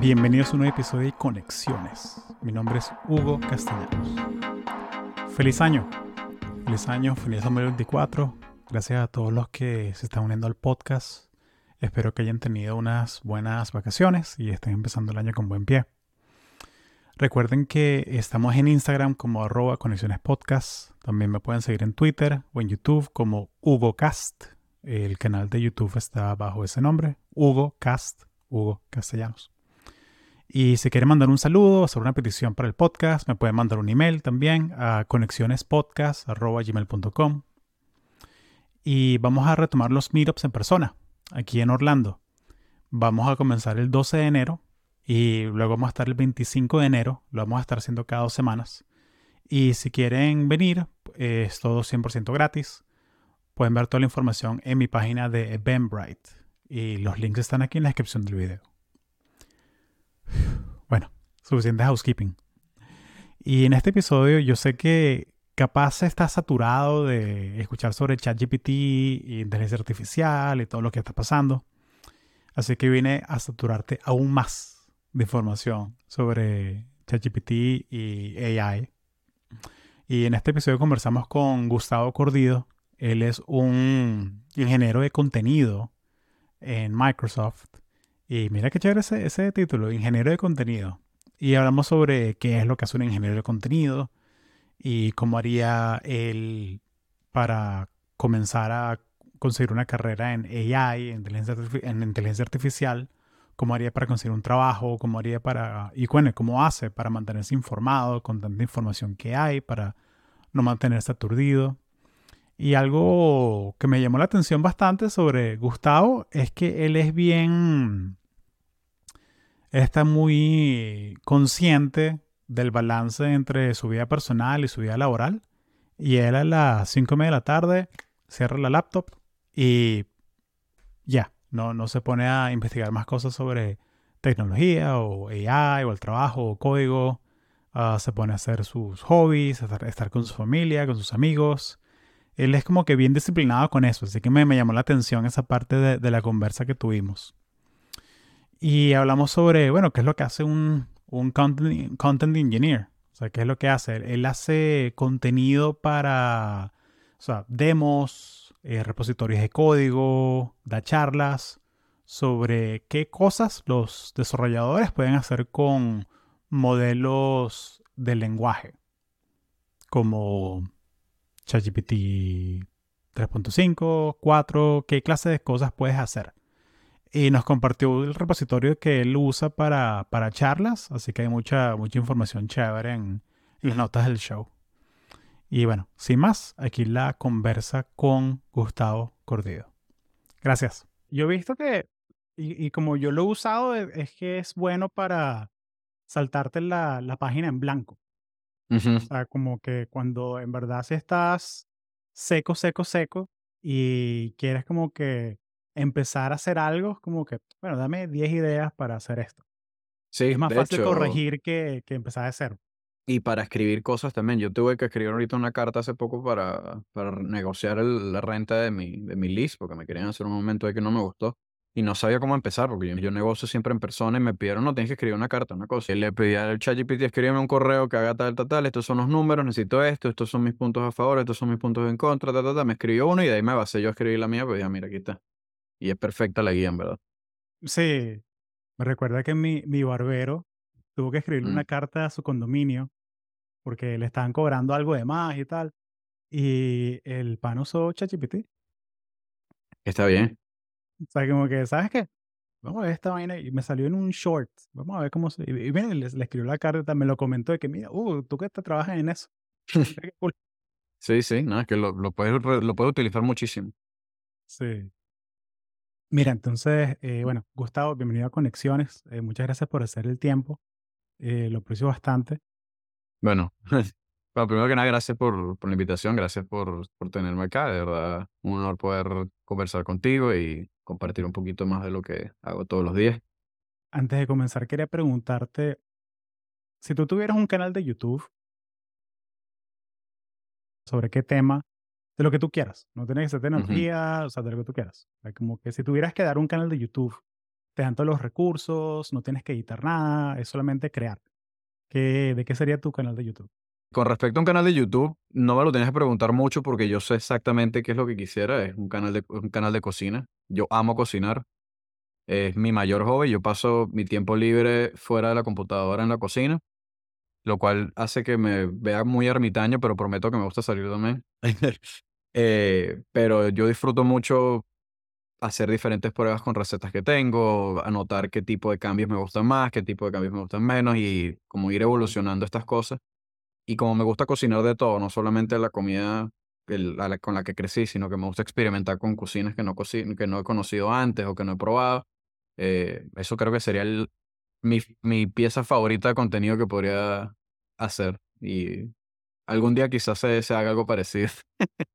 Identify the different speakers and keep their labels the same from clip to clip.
Speaker 1: Bienvenidos a un nuevo episodio de Conexiones. Mi nombre es Hugo Castellanos. Feliz año. Feliz año, feliz 2024. Gracias a todos los que se están uniendo al podcast. Espero que hayan tenido unas buenas vacaciones y estén empezando el año con buen pie. Recuerden que estamos en Instagram como arroba conexiones podcast. También me pueden seguir en Twitter o en YouTube como HugoCast. El canal de YouTube está bajo ese nombre, Hugo Cast, Hugo Castellanos. Y si quieren mandar un saludo, hacer una petición para el podcast, me pueden mandar un email también a conexionespodcast.gmail.com. Y vamos a retomar los meetups en persona, aquí en Orlando. Vamos a comenzar el 12 de enero y luego vamos a estar el 25 de enero. Lo vamos a estar haciendo cada dos semanas. Y si quieren venir, es todo 100% gratis. Pueden ver toda la información en mi página de Eventbrite. Y los links están aquí en la descripción del video. Bueno, suficiente housekeeping. Y en este episodio yo sé que capaz estás saturado de escuchar sobre ChatGPT y inteligencia artificial y todo lo que está pasando. Así que vine a saturarte aún más de información sobre ChatGPT y AI. Y en este episodio conversamos con Gustavo Cordido. Él es un ingeniero de contenido en Microsoft y mira qué chévere ese, ese título, ingeniero de contenido. Y hablamos sobre qué es lo que hace un ingeniero de contenido y cómo haría él para comenzar a conseguir una carrera en AI, en inteligencia, artificial, cómo haría para conseguir un trabajo, cómo haría para, y bueno, cómo hace para mantenerse informado con tanta información que hay, para no mantenerse aturdido. Y algo que me llamó la atención bastante sobre Gustavo es que él es bien está muy consciente del balance entre su vida personal y su vida laboral. Y él a las 5 de la tarde cierra la laptop y ya, no, no se pone a investigar más cosas sobre tecnología o AI o el trabajo o código. Ah, se pone a hacer sus hobbies, a estar, con su familia, con sus amigos. Él es como que bien disciplinado con eso, así que me, llamó la atención esa parte de la conversa que tuvimos. Y hablamos sobre, bueno, qué es lo que hace un, un content, engineer. O sea, qué es lo que hace. Él hace contenido para, o sea, demos, eh, repositorios de código, da charlas sobre qué cosas los desarrolladores pueden hacer con modelos de lenguaje, como ChatGPT 3.5, 4, qué clase de cosas puedes hacer y nos compartió el repositorio que él usa para, para charlas, así que hay mucha, mucha información chévere en, las notas del show. Y bueno, sin más, aquí la conversa con Gustavo Cordido. Gracias. Yo he visto que, y, como yo lo he usado, e, es, que es bueno para saltarte la, la página en blanco. O sea, como que cuando en verdad si estás seco, seco, seco y quieres como que empezar a hacer algo, como que, bueno, dame 10 ideas para hacer esto.
Speaker 2: Sí,
Speaker 1: es más fácil corregir que, que empezar de cero.
Speaker 2: Y para escribir cosas también. Yo tuve que escribir ahorita una carta hace poco para, para negociar la renta de mi, de mi list, porque me querían hacer un momento de que no me gustó. Y no sabía cómo empezar, porque yo, negocio siempre en persona y me pidieron, no, tienes que escribir una carta, una cosa. Y le pedí al ChatGPT, escríbeme un correo que haga tal, tal, tal, estos son los números, necesito esto, estos son mis puntos a favor, estos son mis puntos en contra, tal, tal, tal. Me escribió uno y de ahí me basé yo a escribir la mía, pues ya, mira, aquí está. Y es perfecta la guía, en verdad.
Speaker 1: Sí, me recuerda que mi, mi barbero tuvo que escribirle una mm. carta a su condominio porque le estaban cobrando algo de más y tal. Y el pan usó ChatGPT.
Speaker 2: Está bien.
Speaker 1: O sea, como que, ¿sabes qué? Vamos a ver esta vaina y me salió en un short. Vamos a ver cómo se... Y, le, escribió la carta, me lo comentó de que, mira, uh, tú que te trabajas en eso.
Speaker 2: sí, sí, no, es que lo, lo, puedes, lo puedes utilizar muchísimo.
Speaker 1: Sí. Mira, entonces, eh, bueno, Gustavo, bienvenido a Conexiones. Eh, muchas gracias por hacer el tiempo. Eh, lo aprecio bastante.
Speaker 2: Bueno, primero que nada, gracias por, por la invitación, gracias por, por tenerme acá. De verdad, un honor poder conversar contigo y compartir un poquito más de lo que hago todos los días.
Speaker 1: Antes de comenzar, quería preguntarte, si tú tuvieras un canal de YouTube, ¿sobre qué tema de lo que tú quieras. No tiene que ser tecnología, o sea, de lo que tú quieras. como que si tuvieras que dar un canal de YouTube te dan todos los recursos, no tienes que editar nada, es solamente crear. ¿Qué, ¿De qué sería tu canal de YouTube?
Speaker 2: Con respecto a un canal de YouTube, no me lo tienes que preguntar mucho porque yo sé exactamente qué es lo que quisiera. Es un canal de, un canal de cocina. Yo amo cocinar. Es mi mayor hobby. Yo paso mi tiempo libre fuera de la computadora en la cocina, lo cual hace que me vea muy ermitaño, pero prometo que me gusta salir también. Eh, pero yo disfruto mucho hacer diferentes pruebas con recetas que tengo, anotar qué tipo de cambios me gustan más, qué tipo de cambios me gustan menos y como ir evolucionando estas cosas. Y como me gusta cocinar de todo, no solamente la comida con la que crecí, sino que me gusta experimentar con cocinas que no, que no he conocido antes o que no he probado, eh, eso creo que sería mi, mi pieza favorita de contenido que podría hacer. Y algún día quizás se, se haga algo parecido.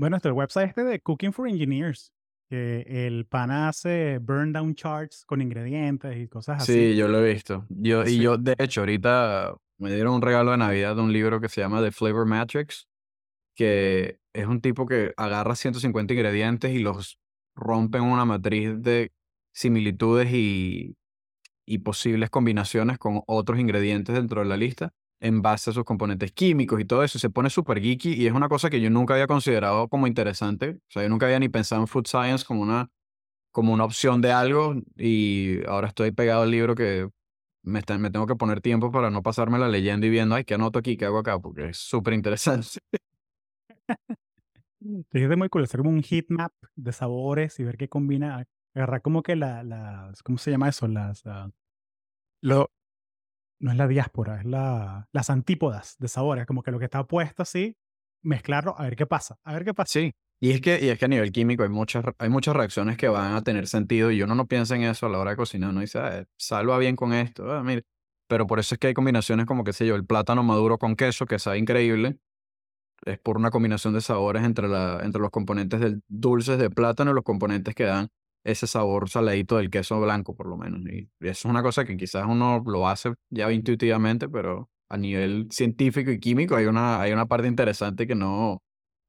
Speaker 1: bueno, este el website este de Cooking for Engineers, que el pan hace burn down charts con ingredientes y cosas así.
Speaker 2: Sí, yo lo he visto. Yo, Y yo, de hecho, ahorita me dieron un regalo de Navidad de un libro que se llama The Flavor Matrix, que es un tipo que agarra 150 ingredientes y los rompe en una matriz de similitudes y, y posibles combinaciones con otros ingredientes dentro de la lista en base a sus componentes químicos y todo eso. Se pone súper geeky y es una cosa que yo nunca había considerado como interesante. O sea, yo nunca había ni pensado en food science como una, como una opción de algo y ahora estoy pegado al libro que me, me tengo que poner tiempo para no pasarme la leyenda y viendo, ay, ¿qué anoto aquí? ¿Qué hago acá? Porque es súper interesante.
Speaker 1: Es muy cool, hacer como un heat map de sabores y ver qué combina. Agarrar como que la, las, ¿cómo se llama eso? Las, uh, lo, no es la diáspora, es la, las antípodas de sabores, como que lo que está puesto así, mezclarlo, a ver qué pasa, a ver qué pasa.
Speaker 2: Sí, y es que, y es que a nivel químico hay muchas, hay muchas reacciones que van a tener sentido y uno no piensa en eso a la hora de cocinar. Uno dice, ah, salva bien con esto. Ah. Pero por eso es que hay combinaciones como, qué sé yo, el plátano maduro con queso, que sabe increíble. Es por una combinación de sabores entre, la, entre los componentes del dulces de plátano y los componentes que dan ese sabor saladito del queso blanco, por lo menos. Y eso es una cosa que quizás uno lo hace ya intuitivamente, pero a nivel científico y químico hay una, hay una parte interesante que no,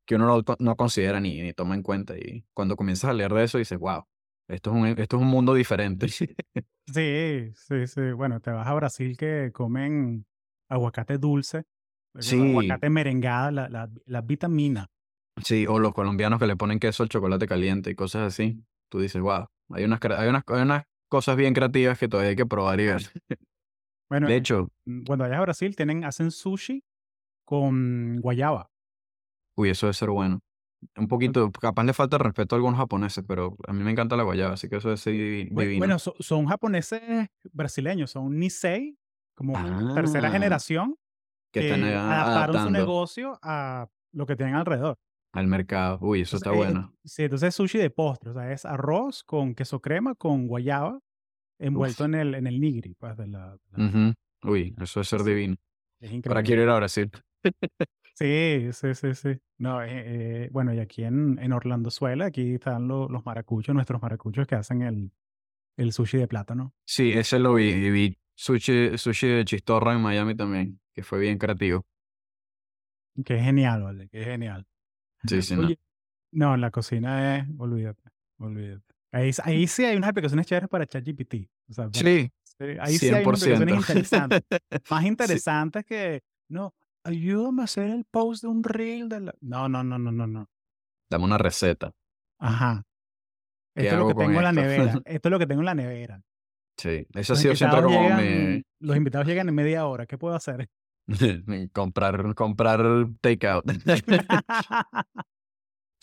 Speaker 2: que uno no, no considera ni, ni, toma en cuenta. Y cuando comienzas a leer de eso, dices, wow, esto es un, esto es un mundo diferente.
Speaker 1: Sí, sí, sí. Bueno, te vas a Brasil que comen aguacate dulce,
Speaker 2: sí.
Speaker 1: aguacate merengada, la, la, la, vitamina.
Speaker 2: Sí, o los colombianos que le ponen queso al chocolate caliente y cosas así. Tú dices, wow, hay unas, hay unas, hay unas cosas bien creativas que todavía hay que probar y ver.
Speaker 1: Bueno,
Speaker 2: de hecho,
Speaker 1: mm, cuando vayas a Brasil, tienen, hacen sushi con guayaba.
Speaker 2: Uy, eso debe ser bueno. Un poquito, capaz le falta respeto a algunos japoneses, pero a mí me encanta la guayaba, así que eso es divino.
Speaker 1: Bueno, son, japoneses brasileños, son Nisei, como tercera
Speaker 2: Ah,
Speaker 1: generación,
Speaker 2: que eh,
Speaker 1: adaptaron su
Speaker 2: adaptando
Speaker 1: negocio a lo que tienen alrededor.
Speaker 2: Al mercado. Uy, eso
Speaker 1: Entonces,
Speaker 2: está
Speaker 1: eh,
Speaker 2: bueno.
Speaker 1: sí, entonces es sushi de postre, o sea, es arroz con queso crema, con guayaba, envuelto
Speaker 2: Uf.
Speaker 1: en el, en el nigiri, pues, de la, de la-
Speaker 2: Ujú. Uy, eso debe ser
Speaker 1: Sí,
Speaker 2: divino.
Speaker 1: es
Speaker 2: Ahora
Speaker 1: increíble.
Speaker 2: quiero ir a Brasil.
Speaker 1: Sí, sí, sí, sí. No, eh, eh, bueno, y aquí en, en Orlando Suela, aquí están lo- los maracuchos, nuestros maracuchos que hacen el, el sushi de plátano.
Speaker 2: Sí, ese lo vi. Y vi sushi, sushi de chistorra en Miami también, que fue bien creativo.
Speaker 1: Que es genial, ¿vale? Que es genial.
Speaker 2: Sí, sí, no.
Speaker 1: Oye, no, en la cocina es, olvídate, olvídate. Ahí, ahí sí hay unas aplicaciones chéveres para ChatGPT. O sea,
Speaker 2: Sí,
Speaker 1: sí, ahí sí hay unas aplicaciones
Speaker 2: 100%.
Speaker 1: interesantes. Más
Speaker 2: Sí.
Speaker 1: interesantes que, no, ayúdame a hacer el post de un reel de la... No, no, no, no, no, no.
Speaker 2: Dame una receta.
Speaker 1: Ajá.
Speaker 2: ¿Qué
Speaker 1: Esto es lo que tengo en la nevera. Esto es lo que tengo en la nevera.
Speaker 2: Sí, eso ha sido siempre
Speaker 1: invitados
Speaker 2: como
Speaker 1: llegan,
Speaker 2: mi...
Speaker 1: los invitados llegan en media hora. ¿Qué puedo hacer?
Speaker 2: comprar, comprar takeout.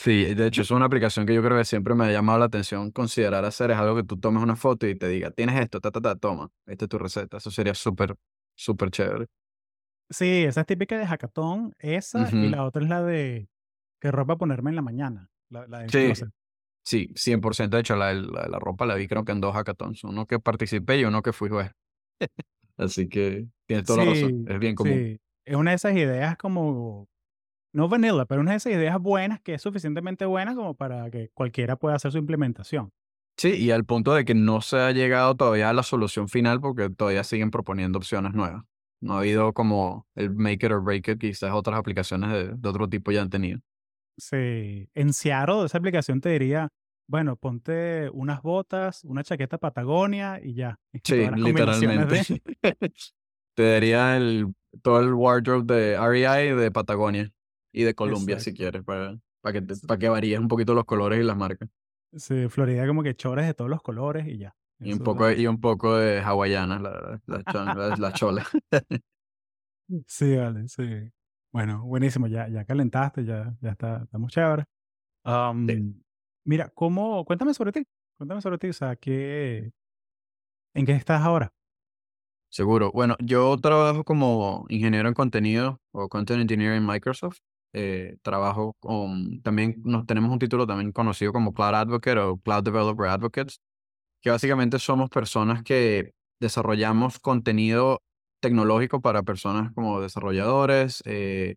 Speaker 2: Sí, de hecho, es una aplicación que yo creo que siempre me ha llamado la atención considerar hacer. Es algo que tú tomes una foto y te diga, tienes esto, ta, ta, ta, toma, esta es tu receta. Eso sería súper, súper chévere.
Speaker 1: Sí, esa es típica de hackathon, esa, y
Speaker 2: Ujú.
Speaker 1: la otra es la de qué ropa ponerme en la mañana, la,
Speaker 2: Sí,
Speaker 1: closet.
Speaker 2: sí, 100%. De hecho, la, la, la ropa la vi creo que en dos hackathons. Uno que participé y uno que fui juez. Así que tienes toda la razón. Es bien común.
Speaker 1: sí. Es una de esas ideas como, no vanilla, pero una de esas ideas buenas que es suficientemente buena como para que cualquiera pueda hacer su implementación.
Speaker 2: Sí, y al punto de que no se ha llegado todavía a la solución final porque todavía siguen proponiendo opciones nuevas. No ha habido como el make it or break it, quizás otras aplicaciones de, de otro tipo ya han tenido.
Speaker 1: Sí. En Seattle, esa aplicación te diría, bueno, ponte unas botas, una chaqueta Patagonia y ya.
Speaker 2: Sí,
Speaker 1: de-
Speaker 2: literalmente. Te daría el, todo el wardrobe de REI de Patagonia y de Colombia si quieres, para, para que, para que varíes un poquito los colores y las marcas.
Speaker 1: Sí, Florida como que chores de todos los colores y ya.
Speaker 2: Y
Speaker 1: Eso
Speaker 2: un poco, y un poco de hawaianas, la, la, la- la chola.
Speaker 1: Sí, vale, sí. Bueno, buenísimo, ya, ya calentaste, ya, ya está, estamos chévere. Am, Mira, ¿cómo? Cuéntame sobre ti, cuéntame sobre ti, o sea, ¿qué, ¿en qué estás ahora?
Speaker 2: Seguro. Bueno, yo trabajo como ingeniero en contenido o content engineer en Microsoft. Eh, trabajo con, también nos tenemos un título también conocido como Cloud Advocate o Cloud Developer Advocates, que básicamente somos personas que desarrollamos contenido tecnológico para personas como desarrolladores, eh,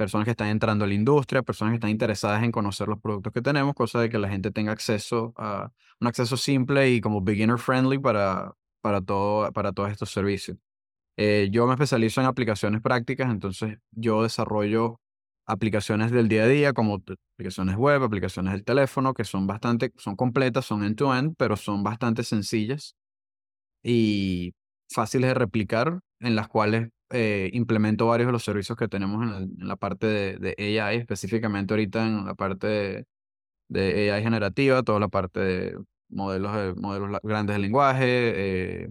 Speaker 2: personas que están entrando a la industria, personas que están interesadas en conocer los productos que tenemos, cosa de que la gente tenga acceso a un acceso simple y como beginner friendly para, para, todo, para todos estos servicios. Eh, yo me especializo en aplicaciones prácticas, entonces yo desarrollo aplicaciones del día a día, como aplicaciones web, aplicaciones del teléfono, que son bastante, son completas, son end-to-end, pero son bastante sencillas y fáciles de replicar, en las cuales eh, implemento varios de los servicios que tenemos en, el- en la parte de, de AI, específicamente ahorita en la parte de, AI generativa, toda la parte de modelos, de, modelos la- grandes de lenguaje, eh,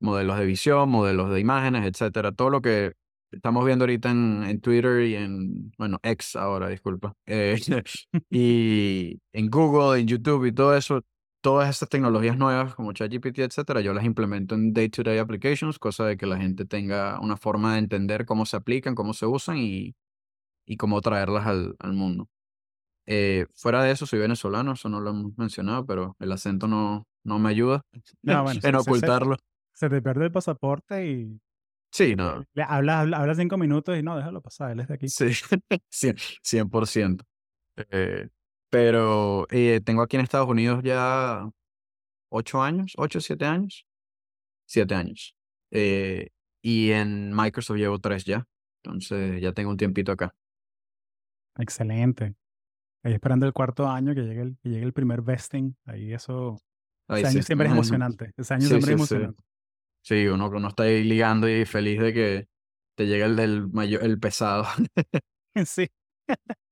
Speaker 2: modelos de visión, modelos de imágenes, etcétera. Todo lo que estamos viendo ahorita en, en Twitter y en, bueno, X ahora, disculpa. eh, y en Google, en YouTube y todo eso, todas estas tecnologías nuevas como ChatGPT, etcétera, yo las implemento en day-to-day applications, cosa de que la gente tenga una forma de entender cómo se aplican, cómo se usan y, y cómo traerlas al, al mundo. Eh, fuera de eso, soy venezolano, eso no lo hemos mencionado, pero el acento no, no me ayuda
Speaker 1: No, bueno,
Speaker 2: en
Speaker 1: se- se- se-
Speaker 2: ocultarlo.
Speaker 1: Se te pierde el pasaporte y
Speaker 2: Sí, no.
Speaker 1: hablas, habla- hablas cinco minutos y no, déjalo pasar, él es de aquí.
Speaker 2: Sí, cien- 100%. Eh, pero eh, tengo aquí en Estados Unidos ya ocho años, ocho, siete años. Siete años. Eh, y en Microsoft llevo tres ya. Entonces ya tengo un tiempito acá.
Speaker 1: Excelente. Ahí esperando el cuarto año que llegue el, que llegue el primer vesting. Ahí eso.
Speaker 2: Ahí
Speaker 1: ese año siempre es emocionante. Ese año
Speaker 2: Sí,
Speaker 1: siempre es
Speaker 2: sí,
Speaker 1: emocionante.
Speaker 2: Sí, uno, uno está ahí ligando y feliz de que te llegue el del mayor, el pesado.
Speaker 1: Sí.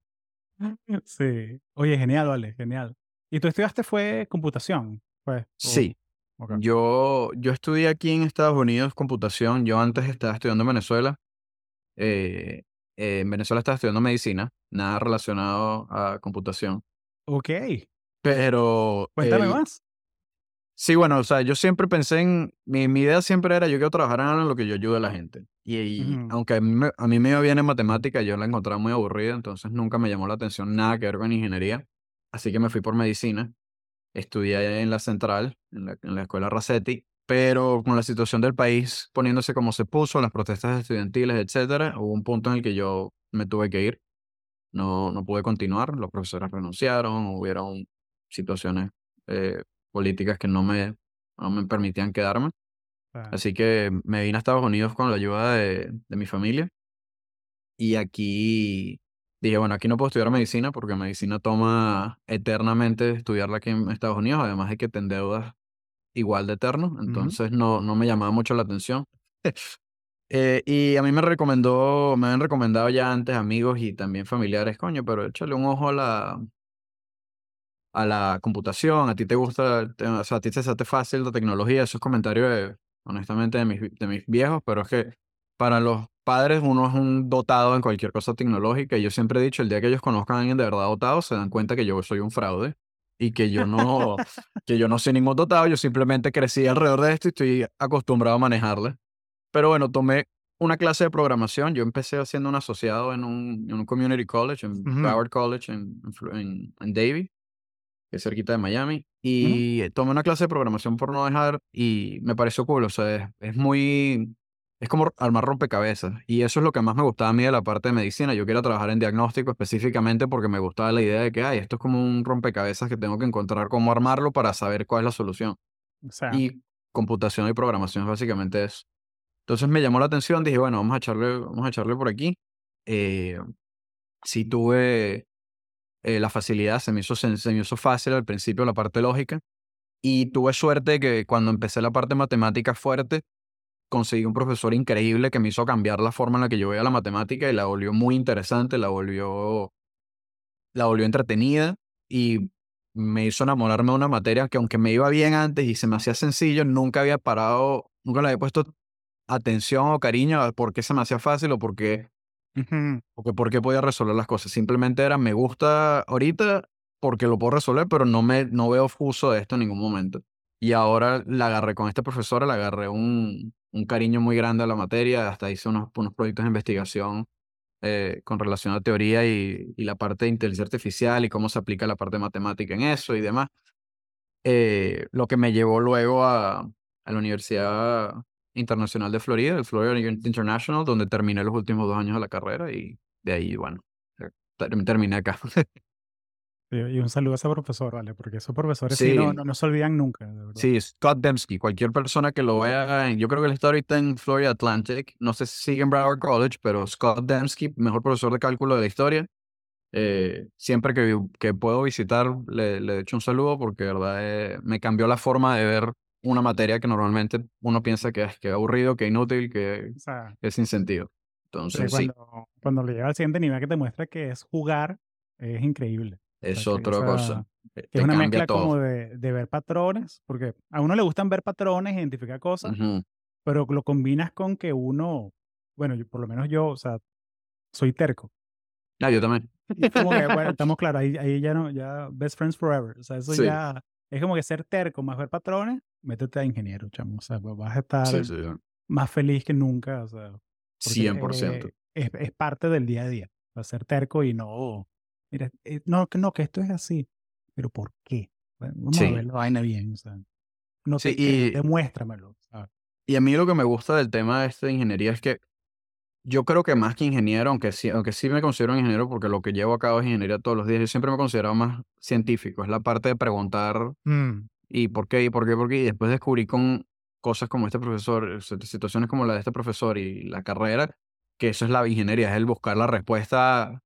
Speaker 1: Sí. Oye, genial, vale, genial. ¿Y tú estudiaste fue computación? Pues,
Speaker 2: Sí. Yo, yo estudié aquí en Estados Unidos computación. Yo antes estaba estudiando en Venezuela. Eh, eh, en Venezuela estaba estudiando medicina, nada relacionado a computación.
Speaker 1: Ok.
Speaker 2: Pero.
Speaker 1: Cuéntame
Speaker 2: el-
Speaker 1: más.
Speaker 2: Sí, bueno, o sea, yo siempre pensé en. Mi, mi idea siempre era: yo quiero trabajar en lo que yo ayude a la gente. Y, aunque a mí, me, a mí me iba bien en matemática, yo la encontraba muy aburrida, entonces nunca me llamó la atención nada que ver con ingeniería. Así que me fui por medicina. Estudié en la central, en la, en la escuela Racetti, pero con la situación del país poniéndose como se puso, las protestas estudiantiles, etcétera, hubo un punto en el que yo me tuve que ir. No, no pude continuar, los profesores renunciaron, hubieron situaciones eh, políticas que no me, no me permitían quedarme.
Speaker 1: Sea,
Speaker 2: Así que me vine a Estados Unidos con la ayuda de, de mi familia. Y aquí dije, bueno, aquí no puedo estudiar medicina porque medicina toma eternamente estudiarla aquí en Estados Unidos, además de que te endeudas igual de eterno. Entonces no, no me llamaba mucho la atención. Eh, y a mí me recomendó, me han recomendado ya antes amigos y también familiares, coño, pero échale un ojo a la, a la computación, a ti te gusta, te- o sea, a ti te hace fácil la tecnología, esos comentarios de, honestamente de mis, de mis viejos, pero es que para los padres uno es un dotado en cualquier cosa tecnológica y yo siempre he dicho, el día que ellos conozcan a alguien de verdad dotado, se dan cuenta que yo soy un fraude y que yo no, que yo no soy ningún dotado, yo simplemente crecí alrededor de esto y estoy acostumbrado a manejarla. Pero bueno, tomé una clase de programación, yo empecé haciendo un asociado en un, en un community college, en
Speaker 1: Ujú.
Speaker 2: Broward College, en, en, en Davie que es cerquita de Miami, y tomé una clase de programación por no dejar y me pareció cool, o sea, es, es muy, es como armar rompecabezas, y eso es lo que más me gustaba a mí de la parte de medicina, yo quería trabajar en diagnóstico específicamente porque me gustaba la idea de que, ay, esto es como un rompecabezas que tengo que encontrar cómo armarlo para saber cuál es la solución,
Speaker 1: o sea,
Speaker 2: y computación y programación es básicamente eso. Entonces me llamó la atención, dije, bueno, vamos a echarle, vamos a echarle por aquí. Eh, sí tuve eh, la facilidad, se me, hizo, se, me hizo fácil al principio la parte lógica. Y tuve suerte que cuando empecé la parte matemática fuerte, conseguí un profesor increíble que me hizo cambiar la forma en la que yo veía la matemática y la volvió muy interesante, la volvió, la volvió entretenida y me hizo enamorarme de una materia que aunque me iba bien antes y se me hacía sencillo, nunca había parado, nunca le había puesto atención o cariño a por qué se me hacía fácil o por qué, o que por qué podía resolver las cosas. Simplemente era, me gusta ahorita porque lo puedo resolver, pero no, me, no veo uso de esto en ningún momento. Y ahora la agarré con este profesor, le agarré un, un cariño muy grande a la materia, hasta hice unos, unos proyectos de investigación eh, con relación a teoría y, y, la parte de inteligencia artificial y cómo se aplica la parte matemática en eso y demás. Eh, lo que me llevó luego a, a la Universidad Internacional de Florida, el Florida International, donde terminé los últimos dos años de la carrera y de ahí, bueno, terminé acá.
Speaker 1: Y un saludo a ese profesor, ¿vale? Porque esos profesores sí, no, no, se olvidan nunca.
Speaker 2: Sí, Scott Dembski. Cualquier persona que lo vea, yo creo que él está ahorita en Florida Atlantic. No sé si sigue en Broward College, pero Scott Dembski, mejor profesor de cálculo de la historia. Eh, siempre que, que puedo visitar, le, le echo un saludo porque, verdad, eh, me cambió la forma de ver una materia que normalmente uno piensa que es que aburrido, que inútil, que, es sin sentido. Entonces,
Speaker 1: cuando, sí. Cuando le llega al siguiente nivel que te muestra que es jugar, es increíble.
Speaker 2: Es otra cosa.
Speaker 1: Eh, es una mezcla como de, de, ver patrones, porque a uno le gustan ver patrones, identificar cosas, pero lo combinas con que uno, bueno, yo, por lo menos yo, o sea, soy terco.
Speaker 2: Ah, yo también.
Speaker 1: Como que, bueno, estamos claros, ahí, ahí, ya no, ya best friends forever. O sea, eso sí. ya es como que ser terco más ver patrones, métete a ingeniero, chamo. O sea, pues vas a estar sí, sí. más feliz que nunca. O sea,
Speaker 2: 100%.
Speaker 1: Eh, es, es, parte del día a día. O sea, ser terco y no Mira, eh, no, no, que esto es así. Pero ¿por qué? Vamos sí. a ver la vaina bien. O sea, no te, sí, y, demuéstramelo. ¿sabes?
Speaker 2: Y a mí lo que me gusta del tema de esta ingeniería es que yo creo que más que ingeniero, aunque sí, aunque sí me considero ingeniero porque lo que llevo a cabo es ingeniería todos los días, yo siempre me he considerado más científico. Es la parte de preguntar
Speaker 1: mm.
Speaker 2: y por qué, y por qué, por qué. Y después descubrí con cosas como este profesor, situaciones como la de este profesor y la carrera, que eso es la ingeniería, es el buscar la respuesta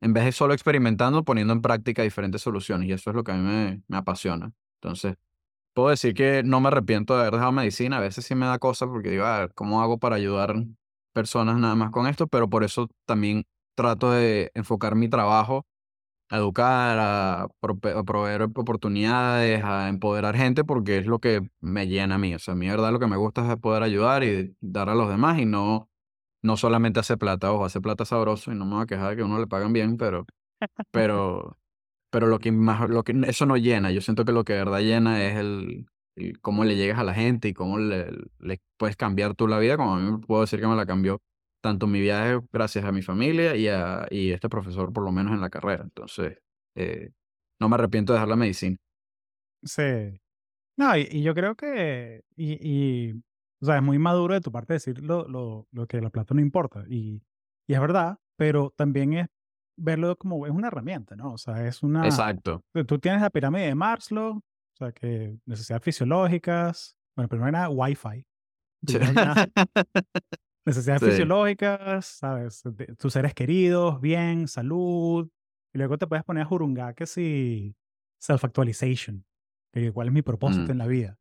Speaker 2: en vez de solo experimentando, poniendo en práctica diferentes soluciones. Y eso es lo que a mí me, me apasiona. Entonces, puedo decir que no me arrepiento de haber dejado medicina. A veces sí me da cosas porque digo, a ver, ¿cómo hago para ayudar personas nada más con esto? Pero por eso también trato de enfocar mi trabajo a educar, a, pro a proveer oportunidades, a empoderar gente, porque es lo que me llena a mí. O sea, a mí, verdad, lo que me gusta es poder ayudar y dar a los demás y no no solamente hace plata, ojo, hace plata sabroso y no me voy a quejar de que uno le pagan bien, pero, pero, pero lo que más, lo que, eso no llena. Yo siento que lo que de verdad llena es el cómo le llegas a la gente y cómo le, le, puedes cambiar tú la vida, como a mí puedo decir que me la cambió tanto mi viaje gracias a mi familia y a y este profesor por lo menos en la carrera. Entonces, eh, no me arrepiento de dejar la medicina.
Speaker 1: Sí. No, y, y yo creo que, y, y o sea, es muy maduro de tu parte decir lo, lo, lo que la plata no importa. Y, y, es verdad, pero también es verlo como es una herramienta, ¿no? O sea, es una...
Speaker 2: Exacto.
Speaker 1: Tú tienes la pirámide de Maslow, o sea, que necesidades fisiológicas, bueno, primero nada, Wi-Fi. Sí. necesidades sí. fisiológicas, ¿sabes? De, tus seres queridos, bien, salud. Y luego te puedes poner a jurungar que si self-actualization, que cuál es mi propósito mm. en la vida.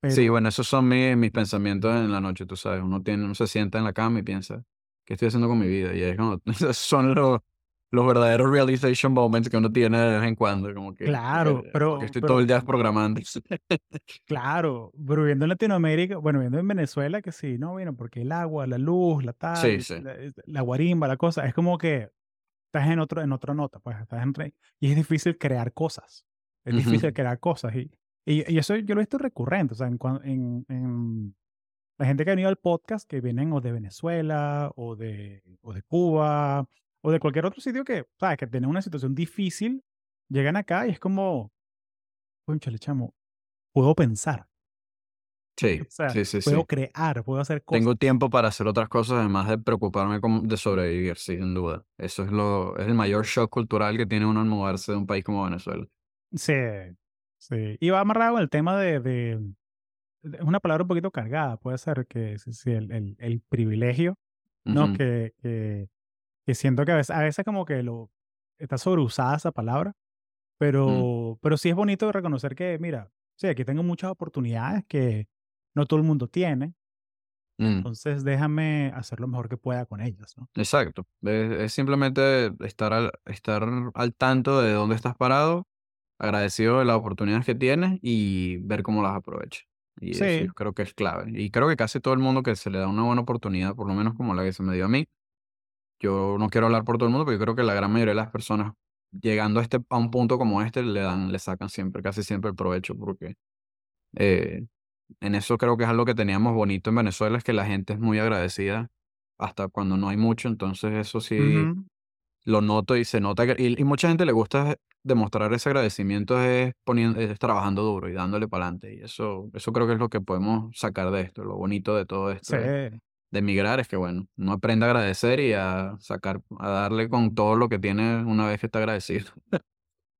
Speaker 2: Pero... Sí, bueno, esos son mis, mis pensamientos en la noche, tú sabes. Uno, tiene, uno se sienta en la cama y piensa, ¿qué estoy haciendo con mi vida? Y es como, son los, los verdaderos realization moments que uno tiene de vez en cuando. Como que,
Speaker 1: claro,
Speaker 2: eh,
Speaker 1: pero.
Speaker 2: estoy
Speaker 1: pero,
Speaker 2: todo el día programando.
Speaker 1: claro, pero viviendo en Latinoamérica, bueno, viviendo en Venezuela, que sí, no, bueno, porque el agua, la luz, la tal,
Speaker 2: sí, sí.
Speaker 1: La, la, guarimba, la cosa, es como que estás en, otro, en otra nota, pues estás en. Y es difícil crear cosas. Es uh -huh. difícil crear cosas. Y y, y, eso yo lo he visto recurrente, o sea, en, en, en, la gente que ha venido al podcast, que vienen o de Venezuela, o de, o de Cuba, o de cualquier otro sitio que, sabes, que tienen una situación difícil, llegan acá y es como, conchale, chamo, puedo pensar.
Speaker 2: Sí,
Speaker 1: o sea,
Speaker 2: sí, sí,
Speaker 1: puedo
Speaker 2: sí.
Speaker 1: crear, puedo hacer cosas.
Speaker 2: Tengo tiempo para hacer otras cosas, además de preocuparme de sobrevivir, sí, sin duda. Eso es, lo, es el mayor shock cultural que tiene uno al mudarse de un país como Venezuela.
Speaker 1: Sí, Sí, y va amarrado el tema de, de, es una palabra un poquito cargada, puede ser que sí, el, el, el, privilegio, ¿no? Uh -huh. que, que, que, siento que a veces, a veces como que lo, está sobreusada esa palabra,
Speaker 2: Mm,
Speaker 1: pero, pero sí es bonito reconocer que, mira, sí, aquí tengo muchas oportunidades que no todo el mundo tiene,
Speaker 2: mm,
Speaker 1: entonces déjame hacer lo mejor que pueda con ellas, ¿no?
Speaker 2: exacto. Es, es simplemente estar al, estar al tanto de dónde estás parado, agradecido de las oportunidades que tienes y ver cómo las aprovechas. Y eso
Speaker 1: Sí,
Speaker 2: yo creo que es clave. Y creo que casi todo el mundo que se le da una buena oportunidad, por lo menos como la que se me dio a mí, yo no quiero hablar por todo el mundo, pero yo creo que la gran mayoría de las personas llegando a, este, a un punto como este le dan, le sacan siempre, casi siempre el provecho, porque eh, en eso creo que es algo que teníamos bonito en Venezuela, es que la gente es muy agradecida hasta cuando no hay mucho, entonces eso sí lo noto y se nota que, y, y mucha gente le gusta demostrar ese agradecimiento es, poniendo, es trabajando duro y dándole para adelante, y eso, eso creo que es lo que podemos sacar de esto, lo bonito de todo esto
Speaker 1: sí,
Speaker 2: de emigrar es que, bueno, uno aprende a agradecer y a sacar, a darle con todo lo que tiene una vez que está agradecido.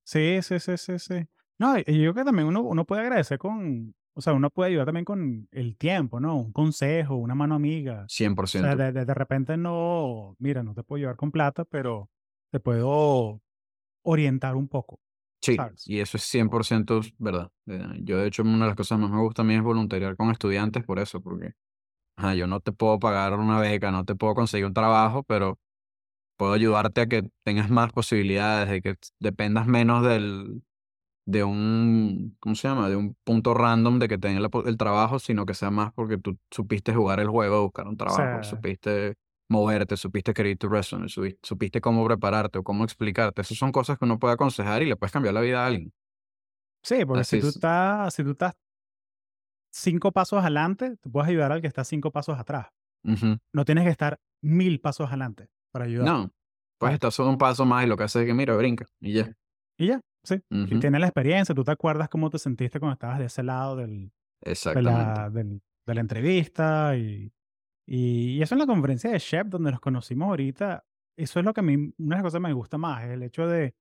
Speaker 1: sí, sí, sí, sí, sí. No, yo creo que también uno, uno puede agradecer con, o sea, uno puede ayudar también con el tiempo, ¿no? Un consejo, una mano amiga. O sea,
Speaker 2: 100%.
Speaker 1: de, de, de repente no, mira, no te puedo ayudar con plata, pero te puedo orientar un poco,
Speaker 2: Sí,
Speaker 1: ¿sabes?
Speaker 2: y eso es 100% verdad. Eh, Yo, de hecho, una de las cosas más me gusta a mí es voluntariar con estudiantes por eso, porque ajá, yo no te puedo pagar una beca, no te puedo conseguir un trabajo, pero puedo ayudarte a que tengas más posibilidades, de que dependas menos del, de un, ¿cómo se llama? De un punto random de que tenga el trabajo, sino que sea más porque tú supiste jugar el juego, buscar un
Speaker 1: O
Speaker 2: trabajo,
Speaker 1: sea,
Speaker 2: supiste moverte, supiste escribir tu resume, subi- supiste cómo prepararte o cómo explicarte. Esas son cosas que uno puede aconsejar y le puedes cambiar la vida a alguien.
Speaker 1: sí, porque
Speaker 2: Así
Speaker 1: si tú
Speaker 2: es.
Speaker 1: estás, si tú estás cinco pasos adelante, tú puedes ayudar al que está cinco pasos atrás. No tienes que estar mil pasos adelante para ayudar,
Speaker 2: No, pues estás solo un paso más y lo que hace es que, mira, brinca y ya.
Speaker 1: Y ya, sí. Y
Speaker 2: Ujú.
Speaker 1: tienes la experiencia, tú te acuerdas cómo te sentiste cuando estabas de ese lado del, de, la, del- de la entrevista y, y, y eso en la conferencia de Shep donde nos conocimos ahorita, eso es lo que a mí, una de las cosas que me gusta más, el hecho de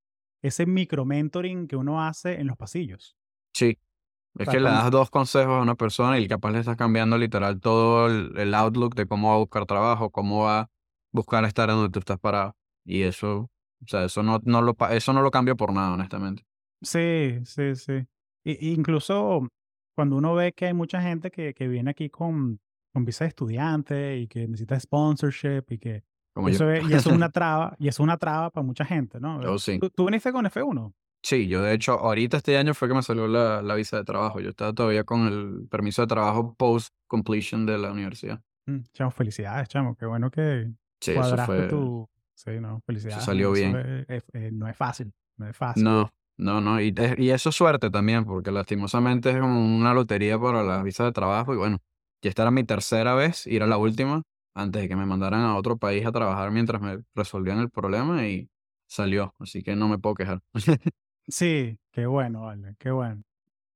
Speaker 1: ese micro mentoring que uno hace en los pasillos.
Speaker 2: Sí, es que le das dos consejos a una persona y capaz le estás cambiando literal todo el, el outlook de cómo va a buscar trabajo, cómo va a buscar estar donde tú estás parado. Y eso, o sea, eso no, no lo, eso no lo cambio por nada, honestamente.
Speaker 1: sí, sí, sí. Y, incluso cuando uno ve que hay mucha gente que, que viene aquí con, con visa de estudiante y que necesita sponsorship y que
Speaker 2: Como yo.
Speaker 1: eso, es, y eso es una traba, y eso es una traba para mucha gente, ¿no?
Speaker 2: Yo sí.
Speaker 1: ¿Tú, tú viniste con F1?
Speaker 2: Sí, yo de hecho, ahorita este año fue que me salió la, la visa de trabajo. Yo estaba todavía con el permiso de trabajo post completion de la universidad.
Speaker 1: Mm, chamo, felicidades, chamo. Qué bueno que
Speaker 2: Sí, eso
Speaker 1: cuadraste
Speaker 2: fue,
Speaker 1: tu... Sí, no,
Speaker 2: eso
Speaker 1: felicidades.
Speaker 2: salió
Speaker 1: Eso
Speaker 2: bien.
Speaker 1: es- es- eh, no es fácil, no es fácil.
Speaker 2: No, no, no. Y, es- y eso es suerte también, porque lastimosamente es como una lotería para las visas de trabajo. Y bueno, ya esta era mi tercera vez, ir a la última, antes de que me mandaran a otro país a trabajar mientras me resolvían el problema y salió. Así que no me puedo quejar.
Speaker 1: Sí, qué bueno, vale, qué bueno.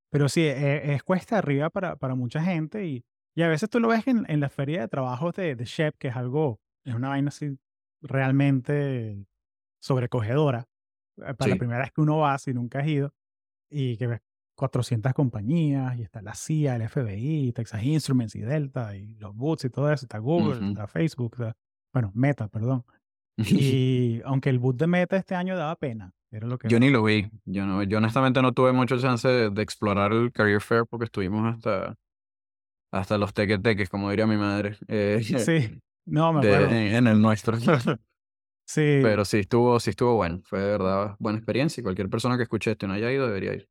Speaker 1: Pero sí, e- es, cuesta arriba para, para mucha gente y, y a veces tú lo ves en, en la feria de trabajos de, de Shep, que es algo, es una vaina así realmente sobrecogedora. eh, Para la primera vez que uno va, si nunca has ido, y que ves 400 compañías, y está la CIA, el FBI, Texas Instruments y Delta, y los boots y todo eso, está Google, está Facebook, está- bueno, Meta, perdón. Y aunque el boot de Meta este año daba pena, era lo que
Speaker 2: Yo ni lo vi. Yo, no, yo honestamente no tuve mucho chance de, de explorar el Career Fair porque estuvimos hasta, hasta los teques como diría mi madre, eh,
Speaker 1: Sí, no, me
Speaker 2: de-
Speaker 1: acuerdo.
Speaker 2: en, en el nuestro.
Speaker 1: Sí,
Speaker 2: Pero sí estuvo, sí estuvo bueno. Fue de verdad buena experiencia y cualquier persona que escuche esto y no haya ido debería ir.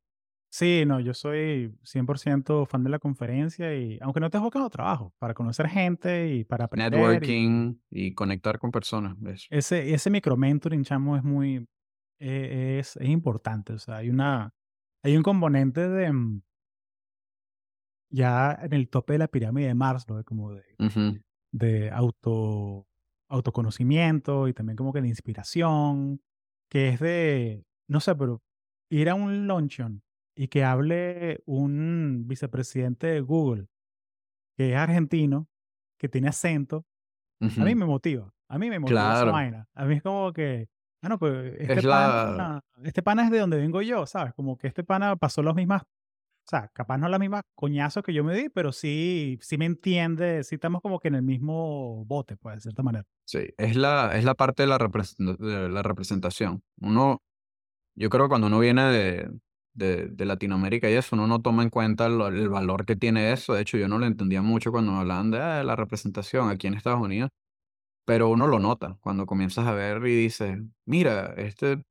Speaker 1: Sí, no, yo soy 100% fan de la conferencia y aunque no te buscado trabajo, para conocer gente y para aprender. y-
Speaker 2: Networking y conectar con personas. Eso.
Speaker 1: ese, ese micro-mentoring, chamo, es muy, eh, es, es importante. O sea, hay una, hay un componente de, mm, ya en el tope de la pirámide de Maslow, de como de,
Speaker 2: Ujú,
Speaker 1: de auto, autoconocimiento y también como que de inspiración, que es de, no sé, pero ir a un luncheon y que hable un vicepresidente de Google, que es argentino, que tiene acento, a mí me motiva, a mí me motiva esa
Speaker 2: Claro.
Speaker 1: vaina. A mí es como que, ah, no, pues este
Speaker 2: Es
Speaker 1: pana,
Speaker 2: la...
Speaker 1: este pana es de donde vengo yo, ¿sabes? Como que este pana pasó las mismas sea, capaz no la misma coñazo que yo me di, pero sí, sí me entiende, sí estamos como que en el mismo bote, pues, de cierta manera.
Speaker 2: Sí, es la, es la parte de la, de la representación. Uno, yo creo que cuando uno viene de, de, de Latinoamérica y eso, uno no toma en cuenta el, valor que tiene eso. De hecho, yo no lo entendía mucho cuando hablaban de ah, la representación aquí en Estados Unidos, pero uno lo nota cuando comienzas a ver y dices, mira, este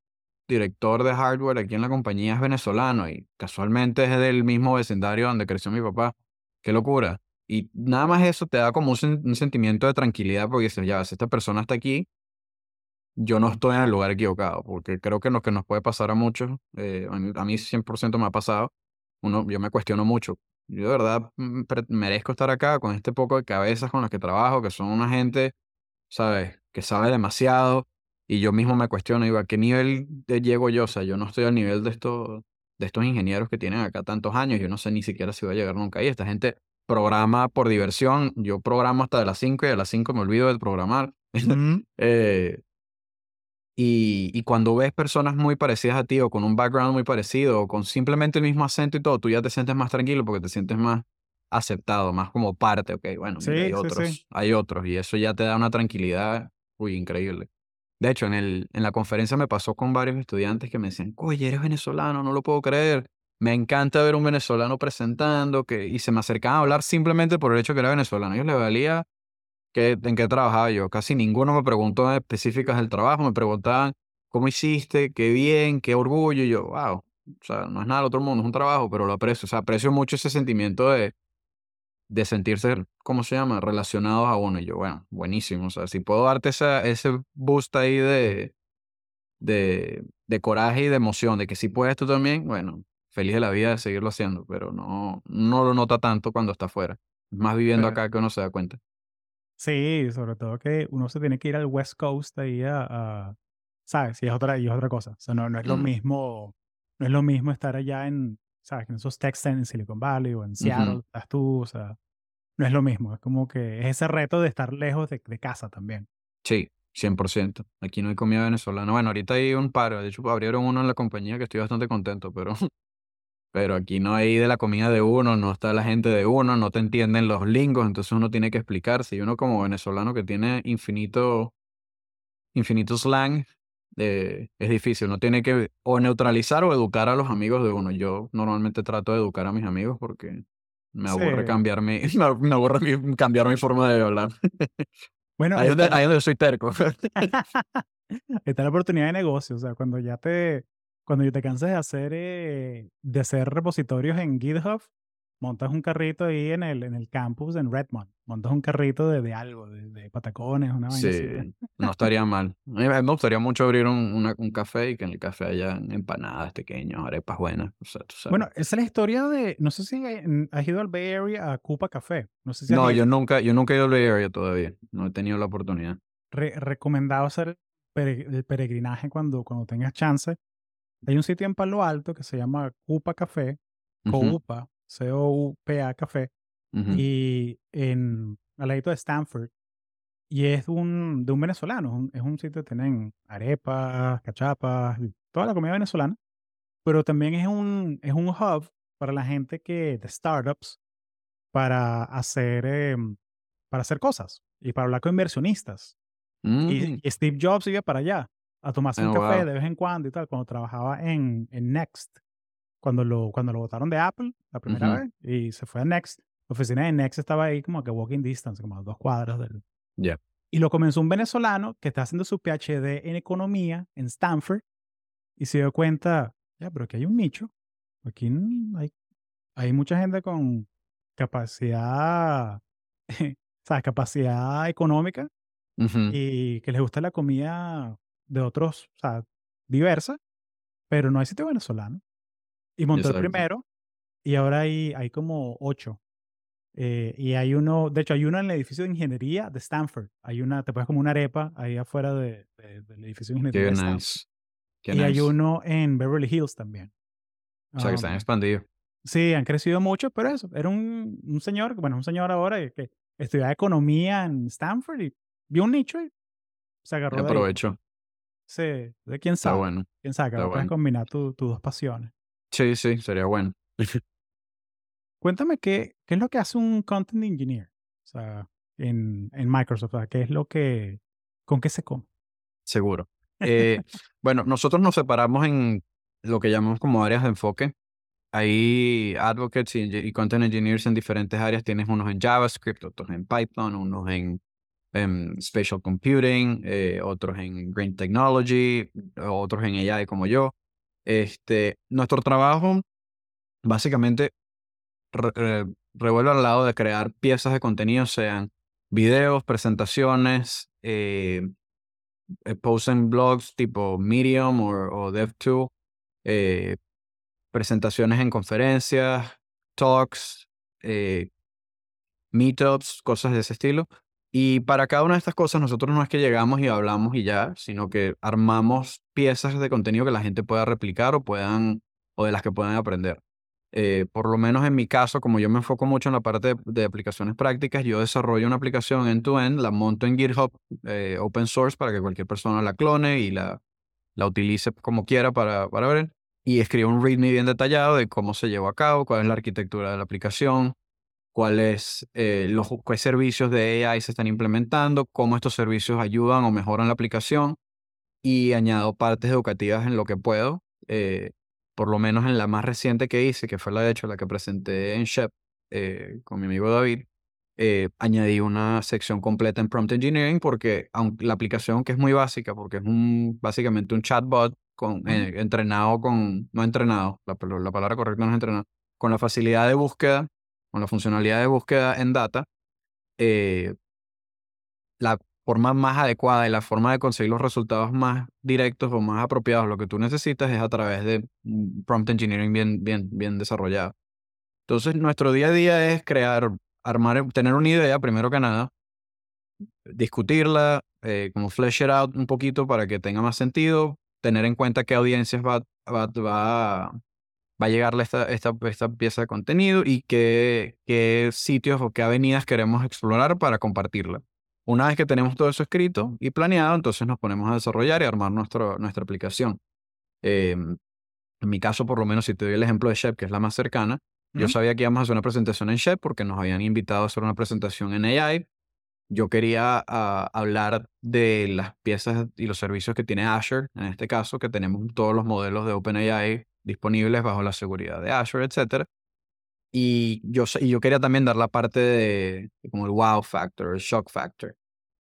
Speaker 2: director de hardware aquí en la compañía es venezolano y casualmente es del mismo vecindario donde creció mi papá. Qué locura. Y nada más eso te da como un, sentimiento de tranquilidad porque dices, ya, esta persona está aquí, yo no estoy en el lugar equivocado, porque creo que lo que nos puede pasar a muchos, eh, a, mí, a mí 100% me ha pasado, uno, yo me cuestiono mucho. Yo de verdad mm, merezco estar acá con este poco de cabezas con las que trabajo, que son una gente, ¿sabes? Que sabe demasiado, y yo mismo me cuestiono, digo, ¿a qué nivel llego yo? O sea, yo no estoy al nivel de estos, de estos ingenieros que tienen acá tantos años, yo no sé ni siquiera si voy a llegar nunca ahí. Esta gente programa por diversión, yo programo hasta de las 5 y a las 5 me olvido de programar. eh, y, y, cuando ves personas muy parecidas a ti o con un background muy parecido o con simplemente el mismo acento y todo, tú ya te sientes más tranquilo porque te sientes más aceptado, más como parte, ok, bueno,
Speaker 1: sí,
Speaker 2: hay
Speaker 1: sí,
Speaker 2: otros,
Speaker 1: sí.
Speaker 2: hay otros y eso ya te da una tranquilidad, uy, increíble. De hecho, en, el, en la conferencia me pasó con varios estudiantes que me decían, oye, eres venezolano, no lo puedo creer. Me encanta ver un venezolano presentando que, y se me acercaban a hablar simplemente por el hecho que era venezolano. Yo le valía que, en qué trabajaba yo. Casi ninguno me preguntó específicas del trabajo, me preguntaban cómo hiciste, qué bien, qué orgullo. Y yo, wow, o sea, no es nada del otro mundo, es un trabajo, pero lo aprecio. O sea, aprecio mucho ese sentimiento de, de sentirse, ¿cómo se llama?, relacionados a uno. Y yo, bueno, buenísimo. O sea, si puedo darte esa, ese boost ahí de, de, de coraje y de emoción, de que si puedes tú también, bueno, feliz de la vida de seguirlo haciendo, pero no, no lo nota tanto cuando está afuera. Más viviendo
Speaker 1: Pero-
Speaker 2: acá que uno se da cuenta.
Speaker 1: Sí, sobre todo que uno se tiene que ir al West Coast ahí a, a- ¿sabes? Y es otra, y es otra cosa. O sea, no, no es lo
Speaker 2: Mm.
Speaker 1: mismo, no es lo mismo estar allá en, ¿sabes? En esos centers en Silicon Valley o en Seattle, estás tú, o sea, no es lo mismo. Es como que es ese reto de estar lejos de, de casa también.
Speaker 2: Sí, 100%. Aquí no hay comida venezolana. Bueno, ahorita hay un par. De hecho, abrieron uno en la compañía que estoy bastante contento, pero, pero aquí no hay de la comida de uno, no está la gente de uno, no te entienden los lingos, entonces uno tiene que explicarse. Y uno como venezolano que tiene infinito, infinito slang, eh, es difícil. Uno tiene que o neutralizar o educar a los amigos de uno. Yo normalmente trato de educar a mis amigos porque me aburre
Speaker 1: Sí.
Speaker 2: cambiar mi, me, aburre mi- cambiar mi forma de hablar.
Speaker 1: Bueno,
Speaker 2: Ahí es donde,
Speaker 1: está,
Speaker 2: ahí es donde soy terco.
Speaker 1: está la oportunidad de negocio. O sea, cuando ya te, cuando ya te canses de hacer, eh, de hacer repositorios en GitHub, montas un carrito ahí en el, en el campus en Redmond. Montas un carrito de, de algo, de, de patacones, una vaina así.
Speaker 2: Sí, no estaría mal. A mí me gustaría mucho abrir un, una- un café y que en el café haya empanadas pequeñas, arepas buenas. O sea, tú sabes.
Speaker 1: Bueno, esa es la historia de, no sé si eh, has ido al Bay Area a Cupa Café. No sé si
Speaker 2: no, yo nunca, yo nunca he ido al Bay Area todavía. No he tenido la oportunidad.
Speaker 1: Re- recomendado hacer el peregrinaje cuando, cuando tengas chance. Hay un sitio en Palo Alto que se llama Cupa Café, Coupa, C-O-U-P-A Café,
Speaker 2: ujú.
Speaker 1: y en al ladito de Stanford. Y es un, de un venezolano. Es un, sitio que tienen arepas, cachapas, toda la comida venezolana. Pero también es un, es un hub para la gente que, de startups, para hacer, em, para hacer cosas y para hablar con inversionistas.
Speaker 2: Mm,
Speaker 1: Y, y Steve Jobs iba para allá a tomarse un café
Speaker 2: wow.
Speaker 1: de vez en cuando y tal, cuando trabajaba en, en Next, cuando lo, cuando lo votaron de Apple la primera
Speaker 2: Ujú.
Speaker 1: vez y se fue a Next. La oficina de Next estaba ahí como que walking distance, como a dos cuadras del...
Speaker 2: Ya.
Speaker 1: Y lo comenzó un venezolano que está haciendo su PhD en economía en Stanford y se dio cuenta, ya, pero aquí hay un nicho. Aquí hay, hay mucha gente con capacidad, ¿sabes? Capacidad económica
Speaker 2: Ujú.
Speaker 1: y que les gusta la comida de otros, o sea, diversa, pero no hay sitio venezolano. Y montó el
Speaker 2: Exacto.
Speaker 1: primero y ahora hay, hay como ocho. Eh, y hay uno, de hecho, hay uno en el edificio de ingeniería de Stanford. Hay una, te pones como una arepa ahí afuera de- de- del edificio de ingeniería
Speaker 2: Qué
Speaker 1: de Stanford.
Speaker 2: nice. Qué
Speaker 1: y hay
Speaker 2: nice.
Speaker 1: uno en Beverly Hills también.
Speaker 2: O sea, que se han
Speaker 1: Um,
Speaker 2: expandido.
Speaker 1: Sí, han crecido mucho, pero eso, era un, un señor, bueno, un señor ahora que- que estudiaba economía en Stanford y vio un nicho y se agarró
Speaker 2: aprovecho.
Speaker 1: Sí, de quién
Speaker 2: Está
Speaker 1: sabe,
Speaker 2: bueno.
Speaker 1: quién sabe, que
Speaker 2: Está
Speaker 1: puedes
Speaker 2: bueno.
Speaker 1: combinar tu- tus dos pasiones.
Speaker 2: Sí, sí, sería bueno.
Speaker 1: Cuéntame qué, qué es lo que hace un content engineer, o sea, en, en Microsoft, o sea, qué es lo que, con qué se come.
Speaker 2: Seguro. Eh, bueno, nosotros nos separamos en lo que llamamos como áreas de enfoque. Hay advocates y, y content engineers en diferentes áreas. Tienes unos en JavaScript, otros en Python, unos en, en Spatial Computing, eh, otros en Green Technology, otros en AI como yo. Este, nuestro trabajo básicamente re- revuelve al lado de crear piezas de contenido, sean videos, presentaciones, eh, eh, posts en blogs tipo Medium o, o Dev2, eh, presentaciones en conferencias, talks, meetups, cosas de ese estilo. Y para cada una de estas cosas nosotros no es que llegamos y hablamos y ya, sino que armamos piezas de contenido que la gente pueda replicar o puedan o de las que puedan aprender. Eh, por lo menos en mi caso, como yo me enfoco mucho en la parte de, aplicaciones prácticas, yo desarrollo una aplicación end-to-end, la monto en GitHub eh, open source para que cualquier persona la clone y la, la utilice como quiera para, para ver. Y escribo un README bien detallado de cómo se llevó a cabo, cuál es la arquitectura de la aplicación, cuáles eh, los qué servicios de AI se están implementando, cómo estos servicios ayudan o mejoran la aplicación y añado partes educativas en lo que puedo. eh, por lo menos en la más reciente que hice, que fue la de hecho la que presenté en Shep eh, con mi amigo David, eh, añadí una sección completa en Prompt Engineering porque aunque la aplicación que es muy básica, porque es un, básicamente un chatbot con, eh, entrenado con, no entrenado, la, la palabra correcta no es entrenado, con la facilidad de búsqueda, con la funcionalidad de búsqueda en data, eh, la forma más adecuada y la forma de conseguir los resultados más directos o más apropiados, lo que tú necesitas, es a través de prompt engineering bien, bien, bien desarrollado. Entonces, nuestro día a día es crear, armar, tener una idea, primero que nada, discutirla, eh, como flesh it out un poquito para que tenga más sentido, tener en cuenta qué audiencias va, va, va, va a llegarle esta, esta, esta pieza de contenido y qué, qué sitios o qué avenidas queremos explorar para compartirla. Una vez que tenemos todo eso escrito y planeado, entonces nos ponemos a desarrollar y armar nuestro, nuestra aplicación. Eh, en mi caso, por lo menos, si te doy el ejemplo de Shep, que es la más cercana, yo sabía que íbamos a hacer una presentación en Shep porque nos habían invitado a hacer una presentación en AI. Yo quería ah, hablar de las piezas y los servicios que tiene Azure, en este caso, que tenemos todos los modelos de OpenAI disponibles bajo la seguridad de Azure, etc. Y yo, y yo quería también dar la parte de, de como el wow factor, el shock factor.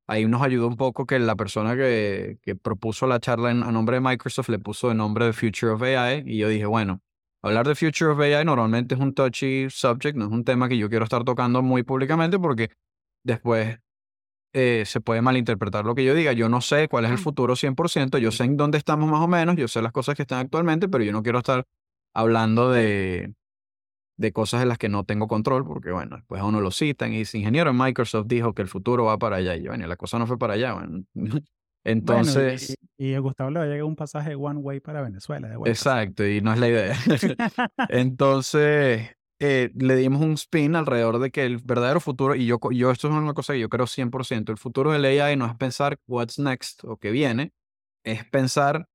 Speaker 2: Ahí nos ayudó un poco que la persona que, que propuso la charla en- a nombre de Microsoft le puso el nombre de Future of AI y yo dije, bueno, hablar de Future of AI normalmente es un touchy subject, no es un tema que yo quiero estar tocando muy públicamente porque después eh, se puede malinterpretar lo que yo diga. Yo no sé cuál es el futuro 100%, yo sé en dónde estamos más o menos, yo sé las cosas que están actualmente, pero yo no quiero estar hablando de, de cosas en las que no tengo control, porque bueno, después a uno lo citan y dice, ingeniero en Microsoft dijo que el futuro va para allá, y yo, bueno, la cosa no fue para allá, bueno.
Speaker 1: Bueno,
Speaker 2: Entonces,
Speaker 1: y, y a Gustavo le va a llegar un pasaje one way para Venezuela de
Speaker 2: exacto, y no es la idea. Entonces, eh, le dimos un spin alrededor de que el verdadero futuro, y yo, yo esto es una cosa que yo creo 100%, el futuro del AI no es pensar what's next o qué viene, es pensar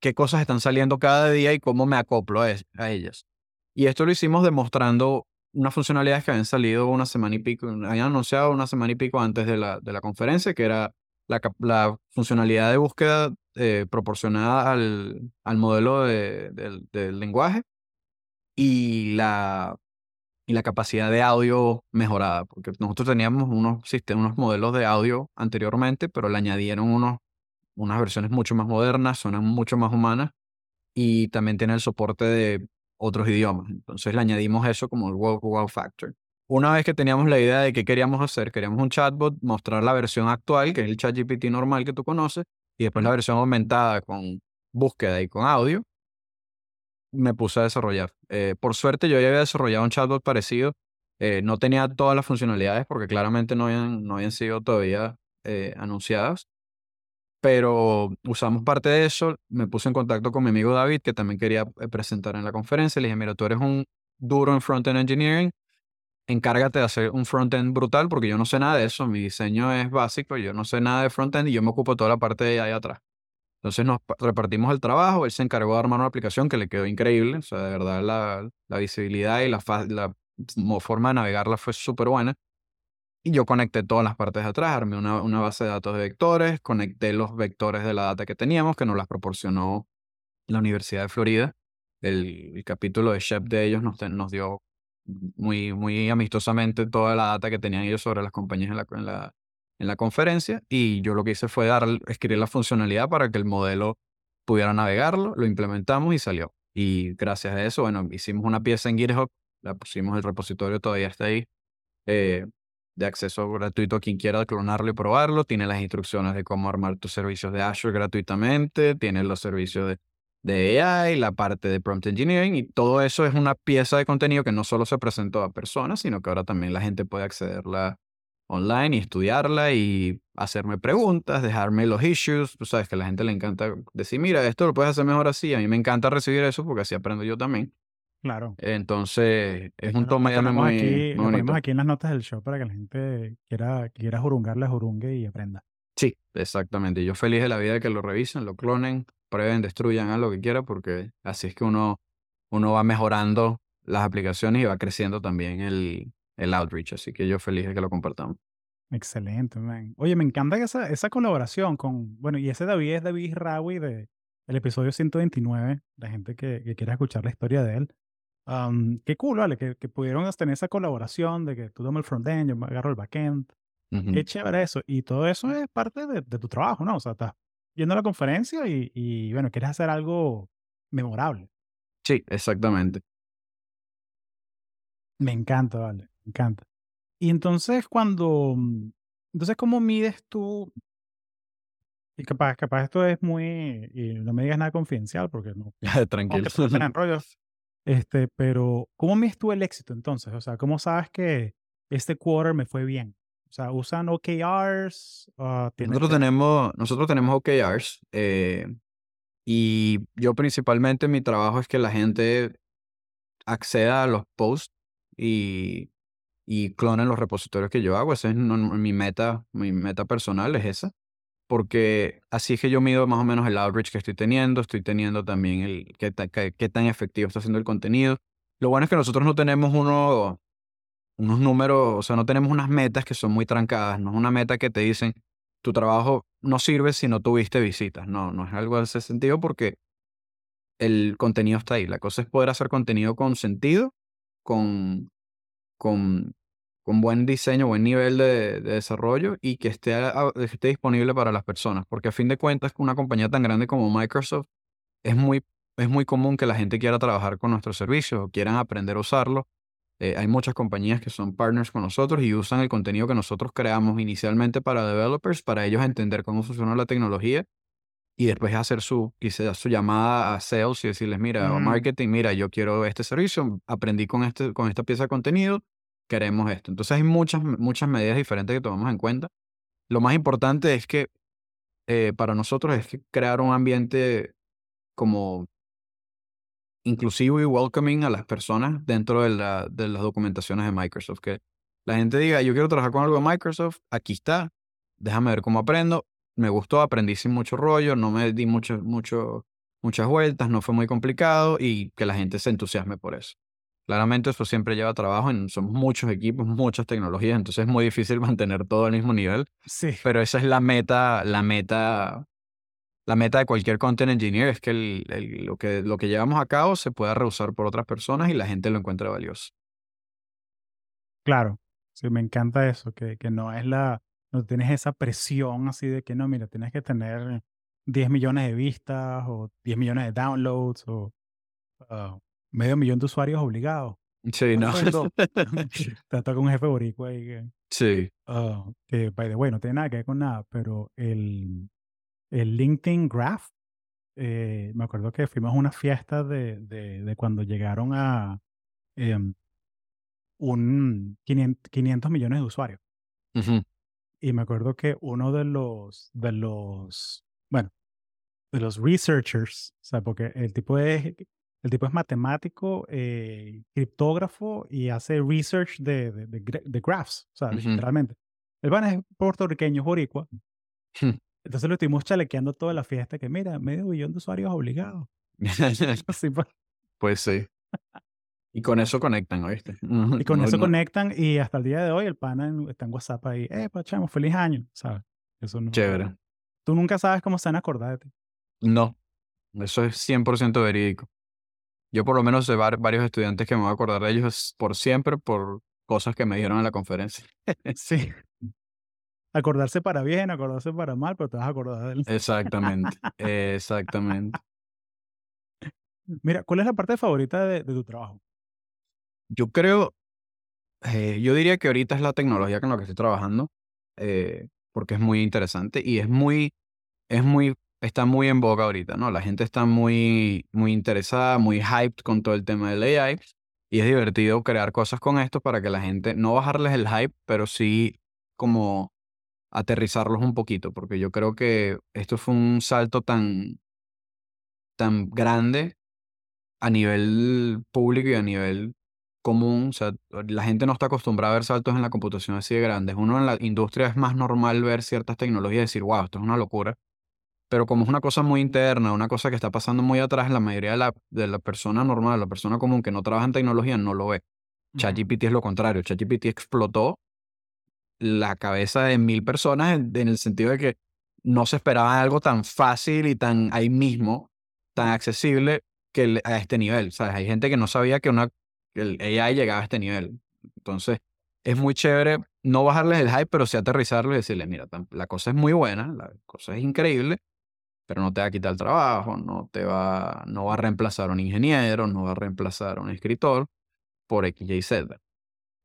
Speaker 2: qué cosas están saliendo cada día y cómo me acoplo a, ellas. Y esto lo hicimos demostrando unas funcionalidades que habían salido una semana y pico, habían anunciado una semana y pico antes de la, de la conferencia, que era la, la funcionalidad de búsqueda eh, proporcionada al, al modelo de- del lenguaje y la, y la capacidad de audio mejorada, porque nosotros teníamos unos, sistemas, unos modelos de audio anteriormente, pero le añadieron unos, unas versiones mucho más modernas, suenan mucho más humanas y también tiene el soporte de otros idiomas. Entonces le añadimos eso como el wow, wow factor. Una vez que teníamos la idea de qué queríamos hacer, queríamos un chatbot, mostrar la versión actual, que es el ChatGPT normal que tú conoces, y después la versión aumentada con búsqueda y con audio, me puse a desarrollar. Eh, por suerte yo ya había desarrollado un chatbot parecido. Eh, no tenía todas las funcionalidades porque claramente no habían, no habían sido todavía eh, anunciadas pero usamos parte de eso. Me puse en contacto con mi amigo David, que también quería presentar en la conferencia. Le dije, mira, tú eres un duro en front-end engineering, encárgate de hacer un front-end brutal, porque yo no sé nada de eso. Mi diseño es básico, yo no sé nada de front-end y yo me ocupo toda la parte de ahí atrás. Entonces nos pa- repartimos el trabajo, él se encargó de armar una aplicación que le quedó increíble, o sea, de verdad la, la visibilidad y la, la forma de navegarla fue súper buena. Y yo conecté todas las partes de atrás, armé una, una base de datos de vectores, conecté los vectores de la data que teníamos, que nos las proporcionó la Universidad de Florida. El, el capítulo de Shep de ellos nos, nos dio muy, muy amistosamente toda la data que tenían ellos sobre las compañías en la, en la, en la conferencia. Y yo lo que hice fue dar, escribir la funcionalidad para que el modelo pudiera navegarlo, lo implementamos y salió. Y gracias a eso, bueno, hicimos una pieza en GitHub, la pusimos, el repositorio todavía está ahí, eh, de acceso gratuito a quien quiera clonarlo y probarlo. Tiene las instrucciones de cómo armar tus servicios de Azure gratuitamente, tiene los servicios de, de AI, la parte de prompt engineering y todo eso es una pieza de contenido que no solo se presentó a personas, sino que ahora también la gente puede accederla online y estudiarla y hacerme preguntas, dejarme los issues. Tú sabes que a la gente le encanta decir, mira, esto lo puedes hacer mejor así. A mí me encanta recibir eso porque así aprendo yo también.
Speaker 1: Claro.
Speaker 2: Entonces, es un toma y muy,
Speaker 1: aquí,
Speaker 2: muy
Speaker 1: lo ponemos
Speaker 2: bonito.
Speaker 1: aquí en las notas del show para que la gente quiera, quiera jurungarle, jurungue y aprenda.
Speaker 2: Sí, exactamente. Yo feliz de la vida de que lo revisen, lo clonen, prueben, destruyan, hagan lo que quieran, porque así es que uno, uno va mejorando las aplicaciones y va creciendo también el, el outreach. Así que yo feliz de que lo compartamos.
Speaker 1: Excelente, man. Oye, me encanta esa, esa colaboración con, bueno, y ese David es David Rawi de el episodio 129, la gente que, que quiera escuchar la historia de él. Am, qué cool, ¿vale? Que, que pudieron tener esa colaboración de que tú tomas el frontend, yo me agarro el backend.
Speaker 2: Ujú.
Speaker 1: Qué chévere eso. Y todo eso es parte de, de tu trabajo, ¿no? O sea, estás yendo a la conferencia y, y, bueno, quieres hacer algo memorable.
Speaker 2: Sí, exactamente.
Speaker 1: Me encanta, vale, me encanta. Y entonces cuando, mm, entonces, ¿cómo mides tú? Y capaz, capaz esto es muy, y no me digas nada confidencial porque no,
Speaker 2: Tranquilo.
Speaker 1: rollos. Este, pero ¿cómo mides tú el éxito entonces? O sea, ¿cómo sabes que este quarter me fue bien? O sea, ¿usan OKRs? Ah, ¿tienes-
Speaker 2: Nosotros tenemos, nosotros tenemos OKRs eh, y yo principalmente mi trabajo es que la gente acceda a los posts y, y clonen los repositorios que yo hago. Esa es mi meta, mi meta personal es esa. Porque así es que yo mido más o menos el outreach que estoy teniendo, estoy teniendo también el qué, qué- tan efectivo está siendo el contenido. Lo bueno es que nosotros no tenemos uno, unos números, o sea, no tenemos unas metas que son muy trancadas, no es una meta que te dicen, tu trabajo no sirve si no tuviste visitas, no, no es algo de ese sentido porque el contenido está ahí. La cosa es poder hacer contenido con sentido, con, con, con buen diseño, buen nivel de, de desarrollo y que esté, esté disponible para las personas. Porque a fin de cuentas, una compañía tan grande como Microsoft es muy, es muy común que la gente quiera trabajar con nuestros servicios o quieran aprender a usarlo. Eh, hay muchas compañías que son partners con nosotros y usan el contenido que nosotros creamos inicialmente para developers, para ellos entender cómo funciona la tecnología y después hacer su, quizás su llamada a sales y decirles, mira, o
Speaker 1: Mm.
Speaker 2: marketing, mira, yo quiero este servicio, aprendí con, este, con esta pieza de contenido, queremos esto. Entonces hay muchas, muchas medidas diferentes que tomamos en cuenta. Lo más importante es que eh, para nosotros es que crear un ambiente como inclusivo y welcoming a las personas dentro de, la, de las documentaciones de Microsoft. Que la gente diga, yo quiero trabajar con algo de Microsoft, aquí está, déjame ver cómo aprendo. Me gustó, aprendí sin mucho rollo, no me di mucho, mucho, muchas vueltas, no fue muy complicado y que la gente se entusiasme por eso. Claramente eso siempre lleva trabajo, en, somos muchos equipos, muchas tecnologías, entonces es muy difícil mantener todo al mismo nivel,
Speaker 1: Sí,
Speaker 2: pero esa es la meta, la meta, la meta de cualquier content engineer, es que, el- el- lo que lo que llevamos a cabo se pueda reusar por otras personas y la gente lo encuentre valioso.
Speaker 1: claro. Sí, me encanta eso, que, que no es la, no tienes esa presión así de que no, mira, tienes que tener 10 millones de vistas o 10 millones de downloads o ah, medio millón de usuarios obligados.
Speaker 2: Sí, no.
Speaker 1: Te toca un jefe boricua ahí que,
Speaker 2: sí.
Speaker 1: ah, que, by the way, no tiene nada que ver con nada, pero el, el LinkedIn Graph, eh, me acuerdo que fuimos a una fiesta de, de, de cuando llegaron a em, un 500, 500 millones de usuarios.
Speaker 2: Ujú.
Speaker 1: Y me acuerdo que uno de los, de los, bueno, de los researchers, o sea, porque el tipo es, el tipo es matemático, eh, criptógrafo y hace research de, de, de de graphs, o sea,
Speaker 2: Ujú.
Speaker 1: literalmente. El van es puertorriqueño, es boricua. Entonces lo estuvimos chalequeando toda la fiesta, que mira, medio billón de usuarios obligados. Pues
Speaker 2: sí. Y con eso conectan, ¿oíste?
Speaker 1: Y con
Speaker 2: No-
Speaker 1: eso
Speaker 2: no-
Speaker 1: conectan y hasta el día de hoy el pana está en WhatsApp ahí, eh, chamo, feliz año, ¿sabes? Eso no.
Speaker 2: Chévere.
Speaker 1: Tú nunca sabes cómo se van a acordar de ti.
Speaker 2: No, eso es 100% verídico. Yo por lo menos sé var- varios estudiantes que me voy a acordar de ellos por siempre por cosas que me dijeron en la conferencia.
Speaker 1: Sí. Acordarse para bien, acordarse para mal, pero te vas a acordar de él.
Speaker 2: Exactamente, exactamente.
Speaker 1: Mira, ¿cuál es la parte favorita de, de tu trabajo?
Speaker 2: Yo creo, eh, yo diría que ahorita es la tecnología con la que estoy trabajando, eh, porque es muy interesante y es muy, es muy, está muy en boga ahorita, ¿no? La gente está muy, muy interesada, muy hyped con todo el tema del AI y es divertido crear cosas con esto para que la gente, no bajarles el hype, pero sí como aterrizarlos un poquito, porque yo creo que esto fue un salto tan, tan grande a nivel público y a nivel común. O sea, la gente no está acostumbrada a ver saltos en la computación así de grandes. Uno en la industria es más normal ver ciertas tecnologías y decir, wow, esto es una locura. Pero como es una cosa muy interna, una cosa que está pasando muy atrás, la mayoría de la, de la persona normal, la persona común que no trabaja en tecnología, no lo ve. ChatGPT es lo contrario. ChatGPT explotó la cabeza de mil personas en, en el sentido de que no se esperaba algo tan fácil y tan ahí mismo, tan accesible que a este nivel. ¿sabes? Hay gente que no sabía que, una, el AI llegaba a este nivel. Entonces, es muy chévere no bajarles el hype, pero sí aterrizarlo y decirle, mira, la cosa es muy buena, la cosa es increíble, pero no te va a quitar el trabajo, no te va, no va a reemplazar a un ingeniero, no va a reemplazar a un escritor por X, Y, Z.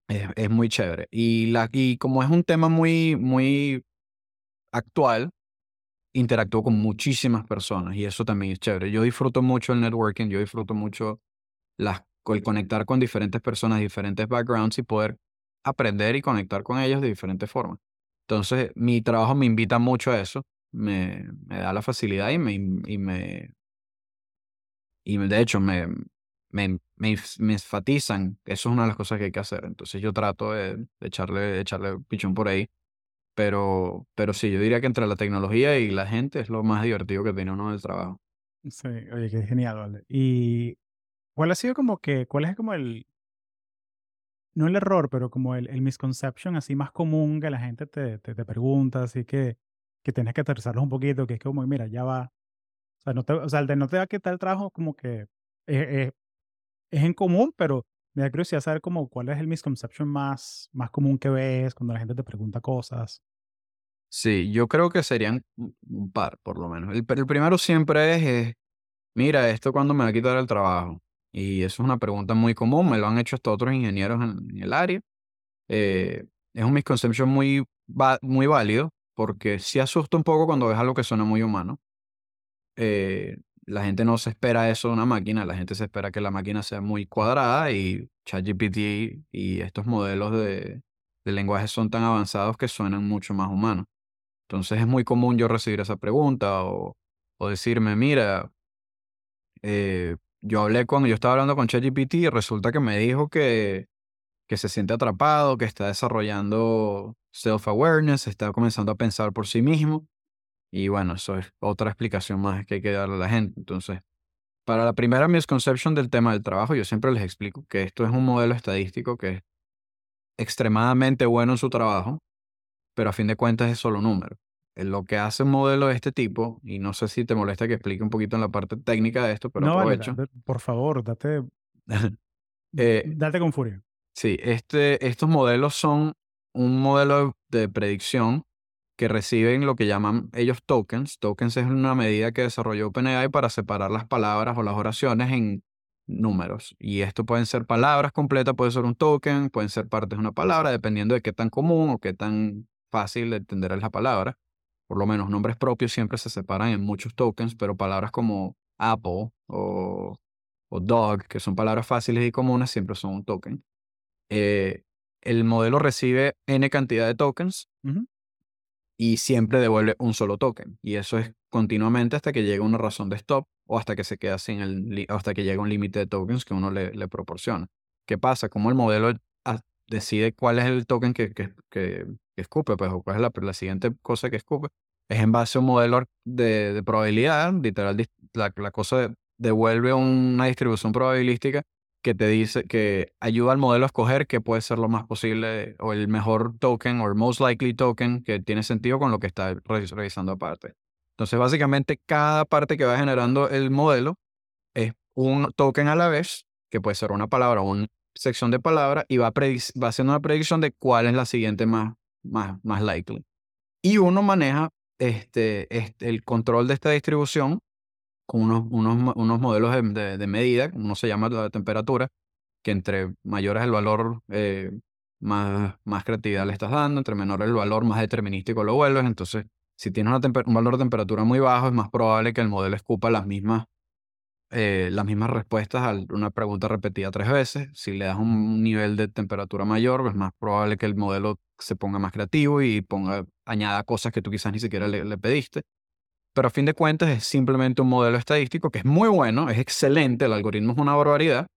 Speaker 2: Es, es muy chévere. Y, la, y como es un tema muy, muy actual, interactúo con muchísimas personas y eso también es chévere. Yo disfruto mucho el networking, yo disfruto mucho las, el conectar con diferentes personas, diferentes backgrounds y poder aprender y conectar con ellos de diferentes formas. Entonces, mi trabajo me invita mucho a eso, me, me da la facilidad y me, y me, y de hecho me, me, me, me enfatizan eso es una de las cosas que hay que hacer. Entonces yo trato de, de echarle, de echarle pichón por ahí. Pero, pero sí, yo diría que entre la tecnología y la gente es lo más divertido que tiene uno en el trabajo.
Speaker 1: Sí, oye, qué genial, vale. Y cuál ha sido como que, cuál es como el, no el error, pero como el, el misconception así más común que la gente te, te, pregunta, así que, que tienes que aterrizarlos un poquito, que es como, mira, ya va. O sea, no te, o sea el de no te va a quitar el trabajo como que es, es- es en común, pero me da curiosidad saber como cuál es el misconception más, más común que ves cuando la gente te pregunta cosas.
Speaker 2: Sí, yo creo que serían un par, por lo menos. El, el primero siempre es, eh, mira, ¿esto cuándo me va a quitar el trabajo? Y eso es una pregunta muy común, me lo han hecho hasta otros ingenieros en, en el área. Eh, es un misconception muy, muy válido, porque sí asusta un poco cuando ves algo que suena muy humano. Eh, la gente no se espera eso de una máquina, la gente se espera que la máquina sea muy cuadrada y ChatGPT y estos modelos de, de lenguaje son tan avanzados que suenan mucho más humanos. Entonces es muy común yo recibir esa pregunta o, o decirme, mira, eh, yo hablé con, yo estaba hablando con ChatGPT y resulta que me dijo que, que se siente atrapado, que está desarrollando self-awareness, está comenzando a pensar por sí mismo. Y bueno, eso es otra explicación más que hay que darle a la gente. Entonces, para la primera misconception del tema del trabajo, yo siempre les explico que esto es un modelo estadístico que es extremadamente bueno en su trabajo, pero a fin de cuentas es solo número. Eh, Lo que hace un modelo de este tipo, y no sé si te molesta que explique un poquito en la parte técnica de esto, pero
Speaker 1: no,
Speaker 2: aprovecho.
Speaker 1: por favor, date,
Speaker 2: Eh,
Speaker 1: date con furia.
Speaker 2: Sí, este, estos modelos son un modelo de predicción que reciben lo que llaman ellos tokens. Tokens es una medida que desarrolló OpenAI para separar las palabras o las oraciones en números. Y esto pueden ser palabras completas, puede ser un token, pueden ser partes de una palabra, dependiendo de qué tan común o qué tan fácil de entender es la palabra. Por lo menos nombres propios siempre se separan en muchos tokens, pero palabras como Apple o, o dog, que son palabras fáciles y comunes, siempre son un token eh, el modelo recibe n cantidad de tokens y siempre devuelve un solo token. Y eso es continuamente hasta que llega una razón de stop o hasta que se queda sin el, hasta que llega un límite de tokens que uno le, le proporciona. ¿Qué pasa? Como el modelo decide cuál es el token que, que, que- escupe, pues, o cuál es la, la siguiente cosa que escupe, es en base a un modelo de, de probabilidad, literal, la, la cosa devuelve una distribución probabilística que te dice que ayuda al modelo a escoger qué puede ser lo más posible o el mejor token o el most likely token que tiene sentido con lo que está revisando aparte. Entonces, básicamente, cada parte que va generando el modelo es un token a la vez, que puede ser una palabra o una sección de palabras, y va, va haciendo una predicción de cuál es la siguiente más, más, más likely. Y uno maneja este, este, el control de esta distribución con unos, unos, unos modelos de, de, medida, uno se llama la temperatura, que entre mayor es el valor, eh, más, más creatividad le estás dando, entre menor el valor, más determinístico lo vuelves. Entonces, si tienes un valor de temperatura muy bajo, es más probable que el modelo escupa las mismas, eh, las mismas respuestas a una pregunta repetida tres veces. Si le das un nivel de temperatura mayor, es más probable que el modelo se ponga más creativo y ponga, añada cosas que tú quizás ni siquiera le pediste pero a fin de cuentas es simplemente un modelo estadístico que es muy bueno, es excelente, el algoritmo es una barbaridad,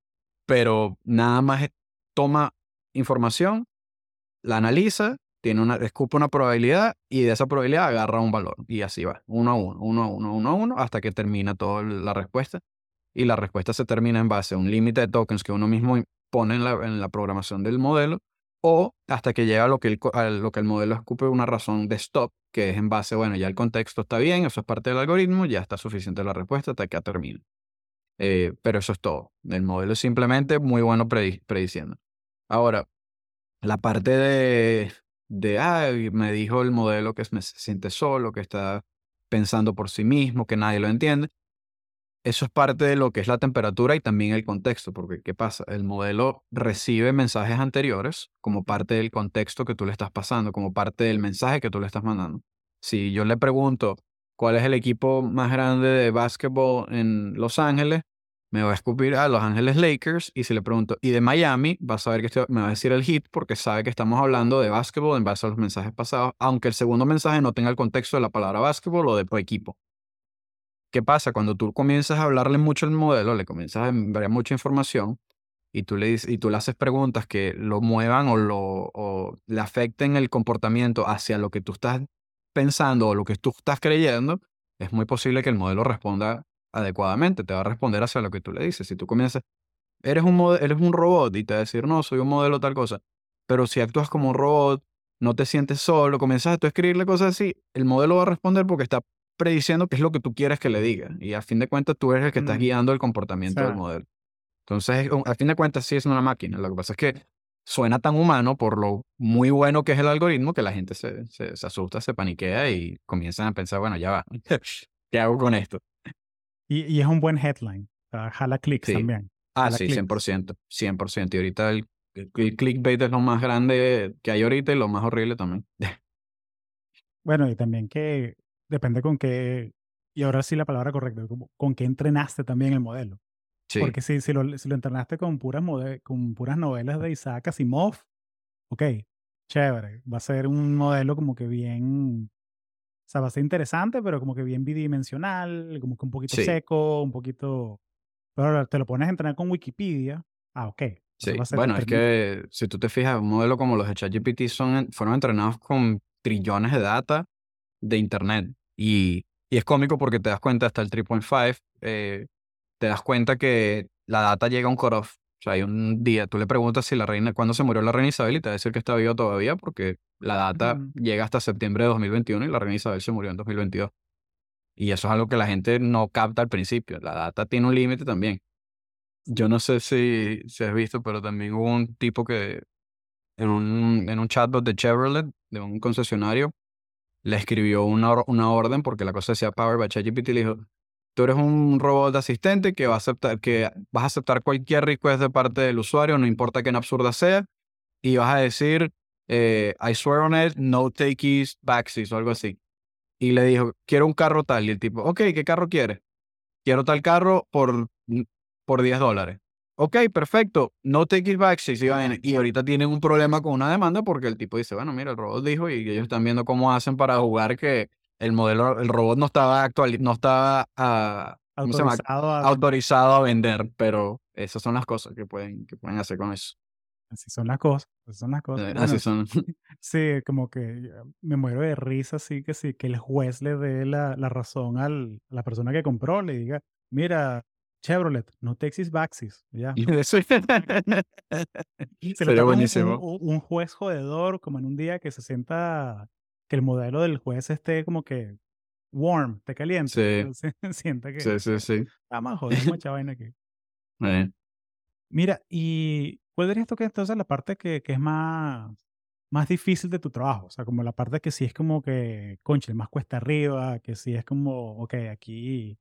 Speaker 2: pero nada más toma información, la analiza, tiene una, escupe una probabilidad y de esa probabilidad agarra un valor y así va, uno a uno, uno a uno, uno a uno, hasta que termina toda la respuesta. Y la respuesta se termina en base a un límite de tokens que uno mismo pone en la, en la programación del modelo o hasta que llega a lo que, el, lo que el modelo escupe una razón de stop, que es en base, bueno, ya el contexto está bien, eso es parte del algoritmo, ya está suficiente la respuesta hasta que termine. Eh, pero eso es todo. El modelo es simplemente muy bueno prediciendo. Ahora, la parte de, de, ay, me dijo el modelo que se siente solo, que está pensando por sí mismo, que nadie lo entiende eso es parte de lo que es la temperatura y también el contexto, porque ¿qué pasa? El modelo recibe mensajes anteriores como parte del contexto que tú le estás pasando, como parte del mensaje que tú le estás mandando. Si yo le pregunto cuál es el equipo más grande de básquetbol en Los Ángeles, me va a escupir a Los Ángeles Lakers y si le pregunto, ¿y de Miami? Va a saber que me va a decir el hit porque sabe que estamos hablando de básquetbol en base a los mensajes pasados, aunque el segundo mensaje no tenga el contexto de la palabra básquetbol o de equipo. ¿Qué pasa? Cuando tú comienzas a hablarle mucho al modelo, le comienzas a enviar mucha información y tú le, y tú le haces preguntas que lo muevan o, lo, o le afecten el comportamiento hacia lo que tú estás pensando o lo que tú estás creyendo, es muy posible que el modelo responda adecuadamente, te va a responder hacia lo que tú le dices. Si tú comienzas, eres un, eres un robot y te va a decir, no, soy un modelo tal cosa, pero si actúas como un robot, no te sientes solo, comienzas a escribirle cosas así, el modelo va a responder porque está prediciendo qué es lo que tú quieres que le diga. Y a fin de cuentas tú eres el que estás mm. guiando el comportamiento del modelo. Entonces, a fin de cuentas sí es una máquina. Lo que pasa es que suena tan humano por lo muy bueno que es el algoritmo que la gente se, se, asusta, se paniquea y comienzan a pensar, bueno, ya va, ¿qué hago con esto?
Speaker 1: Y, y es un buen headline. jala clics también.
Speaker 2: Ah, sí, 100%. 100%. Y ahorita el, el clickbait es lo más grande que hay ahorita y lo más horrible también.
Speaker 1: Bueno, y también que depende con qué, y ahora sí la palabra correcta, con qué entrenaste también el modelo. Sí. Porque si, si, lo, si lo entrenaste con puras, con puras novelas de Isaac Asimov, ok, chévere, va a ser un modelo como que bien, o sea, va a ser interesante, pero como que bien bidimensional, como que un poquito seco, un poquito... Pero ahora te lo pones a entrenar con Wikipedia, ah, ok.
Speaker 2: Sí, bueno, es que si tú te fijas, un modelo como los de ChatGPT son, fueron entrenados con trillones de data de Internet. Y, y es cómico porque te das cuenta hasta el 3.5, eh, te das cuenta que la data llega a un cutoff. O sea, hay un día, tú le preguntas si la reina, cuándo se murió la reina Isabel y te va a decir que está viva todavía porque la data llega hasta septiembre de 2021 y la reina Isabel se murió en 2022. Y eso es algo que la gente no capta al principio. La data tiene un límite también. Yo no sé si, si has visto, pero también hubo un tipo que en un, en un chatbot de Chevrolet, de un concesionario, le escribió una, una orden porque la cosa decía Power by ChatGPT le dijo, tú eres un robot de asistente que va a aceptar, que vas a aceptar cualquier request de parte del usuario, no importa qué absurda sea, y vas a decir, eh, I swear on it, no takeys, backsies o algo así. Y le dijo, quiero un carro tal. Y el tipo, ok, ¿qué carro quieres? Quiero tal carro por, por 10 dólares. Ok, perfecto. No take it back. Sí, sí, y ahorita tienen un problema con una demanda porque el tipo dice, bueno, mira, el robot dijo y ellos están viendo cómo hacen para jugar que el modelo, el robot no estaba actual, no estaba ah, autorizado, a... autorizado, a... vender, pero esas son las cosas que pueden, que pueden hacer con eso.
Speaker 1: así son las cosas, así son las cosas. Bueno,
Speaker 2: así son.
Speaker 1: sí, como que ya me muero de risa, así que sí, que el juez le dé la, la razón al, a la persona que compró, le diga, mira, Chevrolet, no Texas Baxis, ya.
Speaker 2: Eso-
Speaker 1: Se
Speaker 2: Sería buenísimo.
Speaker 1: un- un juez jodedor, como en un día que se sienta, que el modelo del juez esté como que warm, esté caliente.
Speaker 2: Sí,
Speaker 1: Entonces sienta que,
Speaker 2: sí, sí, sí.
Speaker 1: vamos a joder mucha vaina aquí.
Speaker 2: Eh,
Speaker 1: Mira, ¿y cuál dirías tú que entonces la parte que, que es más, más difícil de tu trabajo? O sea, como la parte que sí es como que, concha, más cuesta arriba, que sí es como, ok, aquí,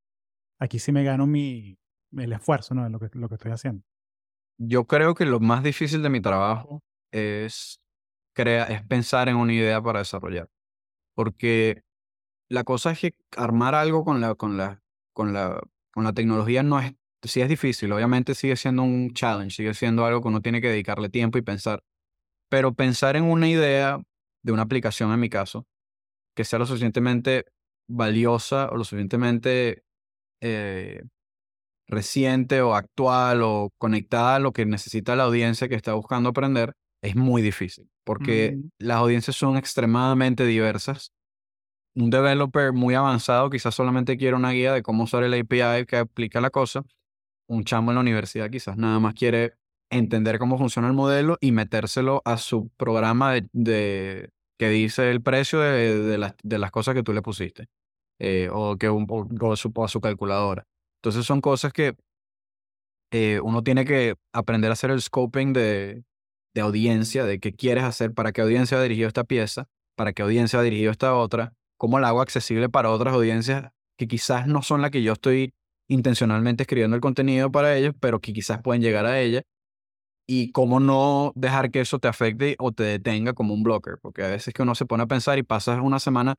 Speaker 1: aquí sí me gano mi, el esfuerzo, ¿no? De lo que, lo que estoy haciendo.
Speaker 2: Yo creo que lo más difícil de mi trabajo es, crea, es pensar en una idea para desarrollar. Porque la cosa es que armar algo con la, con la, con la, con la tecnología no es, sí es difícil. Obviamente sigue siendo un challenge, sigue siendo algo que uno tiene que dedicarle tiempo y pensar. Pero pensar en una idea de una aplicación, en mi caso, que sea lo suficientemente valiosa o lo suficientemente eh, reciente o actual o conectada a lo que necesita la audiencia que está buscando aprender, es muy difícil, porque
Speaker 1: Mm,
Speaker 2: las audiencias son extremadamente diversas. Un developer muy avanzado quizás solamente quiere una guía de cómo usar el API que aplica la cosa. Un chamo en la universidad quizás nada más quiere entender cómo funciona el modelo y metérselo a su programa de, de- que dice el precio de, de las, de las cosas que tú le pusiste eh, o, que un- o- o su- o a su calculadora. Entonces son cosas que eh, uno tiene que aprender a hacer el scoping de, de audiencia, de qué quieres hacer, para qué audiencia va dirigido esta pieza, para qué audiencia va dirigido esta otra, cómo la hago accesible para otras audiencias que quizás no son las que yo estoy intencionalmente escribiendo el contenido para ellos, pero que quizás pueden llegar a ella. Y cómo no dejar que eso te afecte o te detenga como un blocker, porque a veces que uno se pone a pensar y pasas una semana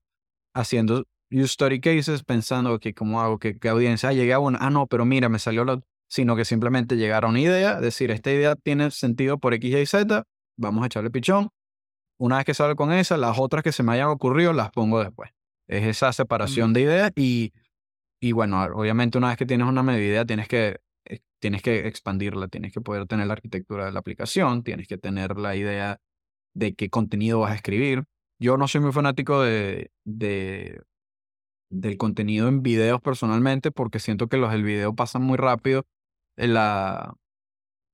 Speaker 2: haciendo use story cases pensando que cómo hago, que qué audiencia, ah, llegué a una, ah, no, pero mira, me salió la, sino que simplemente llegar a una idea, decir, esta idea tiene sentido por X, Y, Z, vamos a echarle pichón. Una vez que salgo con esa, las otras que se me hayan ocurrido las pongo después. Es esa separación de ideas y, y bueno, obviamente una vez que tienes una medida, tienes que, eh, tienes que expandirla, tienes que poder tener la arquitectura de la aplicación, tienes que tener la idea de qué contenido vas a escribir. Yo no soy muy fanático de, de, del contenido en videos personalmente porque siento que los del video pasan muy rápido en la,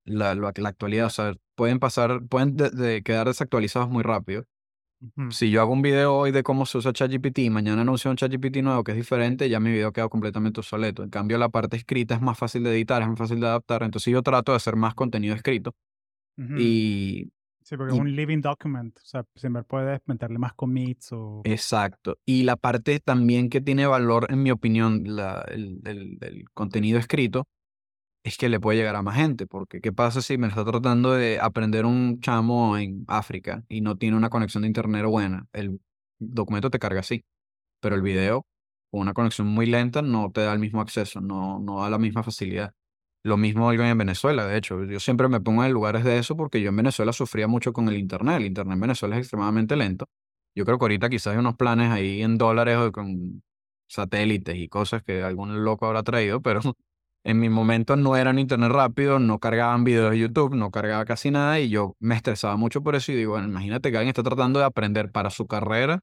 Speaker 2: la, la, la actualidad. O sea, pueden pasar, pueden de- de quedar desactualizados muy rápido. Si yo hago un video hoy de cómo se usa ChatGPT y mañana anuncio un ChatGPT nuevo que es diferente, ya mi video queda completamente obsoleto. En cambio, la parte escrita es más fácil de editar, es más fácil de adaptar. Entonces yo trato de hacer más contenido escrito. Y
Speaker 1: Sí, porque es un living document. O sea, siempre puedes meterle más commits o...
Speaker 2: exacto. Y la parte también que tiene valor, en mi opinión, la- el, el- el contenido escrito, es que le puede llegar a más gente. Porque, ¿qué pasa si me está tratando de aprender un chamo en África y no tiene una conexión de internet buena? El documento te carga así, pero el video, con una conexión muy lenta, no te da el mismo acceso, no, no da la misma facilidad. Lo mismo algo en Venezuela, de hecho. Yo siempre me pongo en lugares de eso porque yo en Venezuela sufría mucho con el internet. El internet en Venezuela es extremadamente lento. Yo creo que ahorita quizás hay unos planes ahí en dólares o con satélites y cosas que algún loco habrá traído, pero en mi momento no era un internet rápido, no cargaban videos de YouTube, no cargaba casi nada y yo me estresaba mucho por eso y digo, bueno, imagínate que alguien está tratando de aprender para su carrera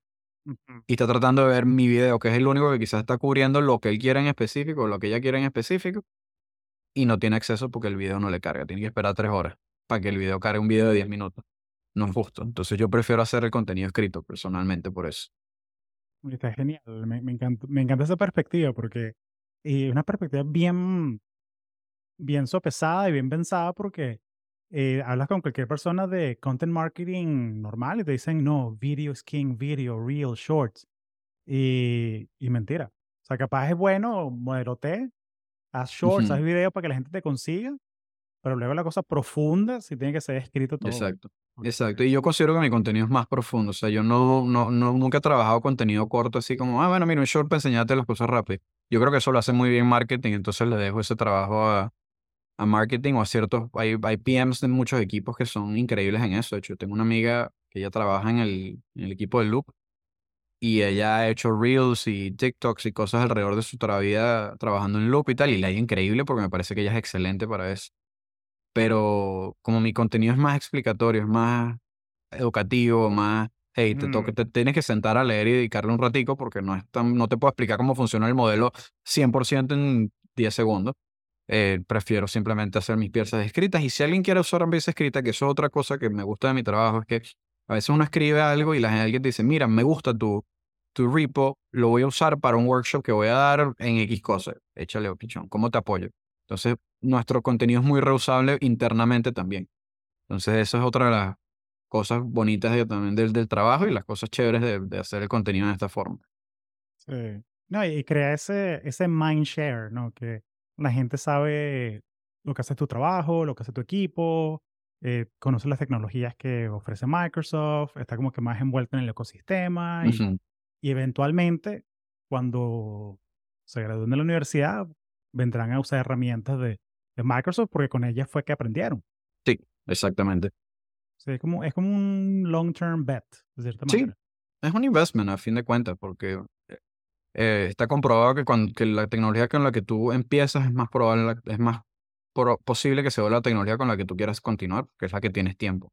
Speaker 2: y está tratando de ver mi video, que es el único que quizás está cubriendo lo que él quiere en específico, lo que ella quiere en específico, y no tiene acceso porque el video no le carga. Tiene que esperar tres horas para que el video cargue un video de 10 minutos. No es justo. Entonces yo prefiero hacer el contenido escrito personalmente por eso.
Speaker 1: Está genial. Me, me encanta, me encanta esa perspectiva porque es una perspectiva bien, bien sopesada y bien pensada porque eh, hablas con cualquier persona de content marketing normal y te dicen, no, video is king, video, real, shorts. Y, y mentira. O sea, capaz es bueno, modelote, haz shorts, haz
Speaker 2: Ujú,
Speaker 1: video para que la gente te consiga, pero luego la cosa profunda sí tiene que ser escrito todo.
Speaker 2: Exacto. Exacto. Y yo considero que mi contenido es más profundo. O sea, yo no, no, no, nunca he trabajado contenido corto así como, ah, bueno, mira, un short para enseñarte las cosas rápido. Yo creo que eso lo hace muy bien marketing, entonces le dejo ese trabajo a, a marketing o a ciertos, hay, hay PMs de muchos equipos que son increíbles en eso. De hecho, tengo una amiga que ella trabaja en el, en el equipo de Loop y ella ha hecho Reels y TikToks y cosas alrededor de su tra- vida trabajando en Loop y tal, y le ha ido increíble porque me parece que ella es excelente para eso. pero como mi contenido es más explicatorio, es más educativo, más, hey, te, toca,
Speaker 1: Mm,
Speaker 2: te tienes que sentar a leer y dedicarle un ratico porque no, es tan- no te puedo explicar cómo funciona el modelo 100% en 10 segundos. Eh, prefiero simplemente hacer mis piezas escritas y si alguien quiere usar piezas escritas, que eso es otra cosa que me gusta de mi trabajo, es que a veces uno escribe algo y la gente alguien te dice, mira, me gusta tu, tu repo, lo voy a usar para un workshop que voy a dar en X cosa. Échale, pichón, ¿cómo te apoyo? Entonces, nuestro contenido es muy reusable internamente también. Entonces, eso es otra de las cosas bonitas de- también del, del trabajo y las cosas chéveres de, de hacer el contenido de esta forma.
Speaker 1: sí. No, y crea ese, ese mind share, ¿no? Que la gente sabe lo que hace tu trabajo, lo que hace tu equipo, eh, conoce las tecnologías que ofrece Microsoft, está como que más envuelto en el ecosistema y, eventualmente cuando se gradúen de la universidad vendrán a usar herramientas de, de Microsoft porque con ellas fue que aprendieron.
Speaker 2: Sí, exactamente.
Speaker 1: O sea, es como, es como un long-term bet, de cierta
Speaker 2: Sí,
Speaker 1: manera.
Speaker 2: es un investment a fin de cuentas, porque eh, eh, está comprobado que, cuando, que la tecnología con la que tú empiezas es más probable, es más posible que se vuelva la tecnología con la que tú quieras continuar, que es la que tienes tiempo.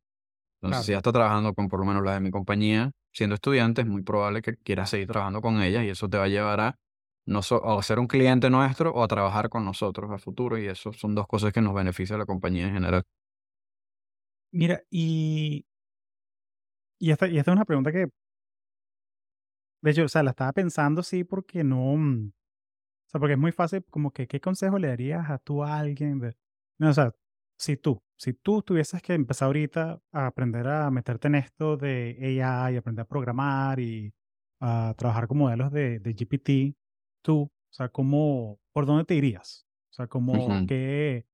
Speaker 2: Entonces,
Speaker 1: Claro.
Speaker 2: si ya estás trabajando con por lo menos la de mi compañía, siendo estudiante, es muy probable que quieras seguir trabajando con ella y eso te va a llevar a, no so- a ser un cliente nuestro o a trabajar con nosotros a futuro y eso son dos cosas que nos beneficia a la compañía en general.
Speaker 1: Mira, y, y, esta, y esta es una pregunta que, de hecho, o sea, la estaba pensando, sí, porque no, mm, sea, porque es muy fácil, como que, ¿qué consejo le darías a tú a alguien? De, no, o sea, si tú, si tú tuvieses que empezar ahorita a aprender a meterte en esto de AI, y aprender a programar y a trabajar con modelos de, de GPT, tú, o sea, ¿cómo, por dónde te irías? O sea, ¿cómo,
Speaker 2: Ujú,
Speaker 1: qué,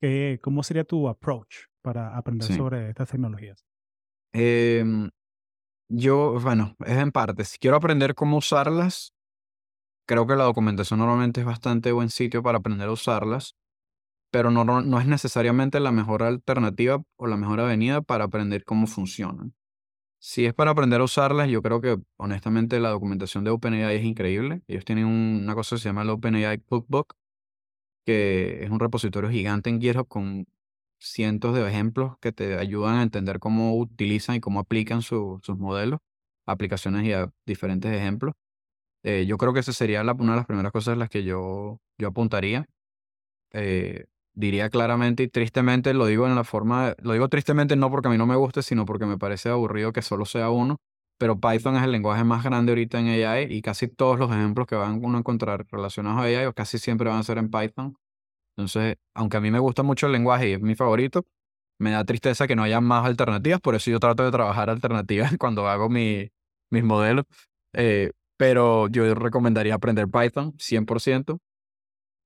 Speaker 1: qué, cómo sería tu approach para aprender
Speaker 2: Sí.
Speaker 1: sobre estas tecnologías?
Speaker 2: Em, yo, bueno, es en parte. Si quiero aprender cómo usarlas, creo que la documentación normalmente es bastante buen sitio para aprender a usarlas, pero no, no es necesariamente la mejor alternativa o la mejor avenida para aprender cómo funcionan. Si es para aprender a usarlas, yo creo que honestamente la documentación de OpenAI es increíble. Ellos tienen un- una cosa que se llama el OpenAI Cookbook, que es un repositorio gigante en GitHub con cientos de ejemplos que te ayudan a entender cómo utilizan y cómo aplican su- sus modelos, aplicaciones y a diferentes ejemplos. Eh, yo creo que esa sería la- una de las primeras cosas en las que yo, yo apuntaría. Eh, diría claramente y tristemente, lo digo en la forma, lo digo tristemente no porque a mí no me guste, sino porque me parece aburrido que solo sea uno, pero Python es el lenguaje más grande ahorita en AI y casi todos los ejemplos que van uno a encontrar relacionados a AI casi siempre van a ser en Python. Entonces, aunque a mí me gusta mucho el lenguaje y es mi favorito, me da tristeza que no haya más alternativas, por eso yo trato de trabajar alternativas cuando hago mi, mis modelos. Eh, pero yo recomendaría aprender Python 100%.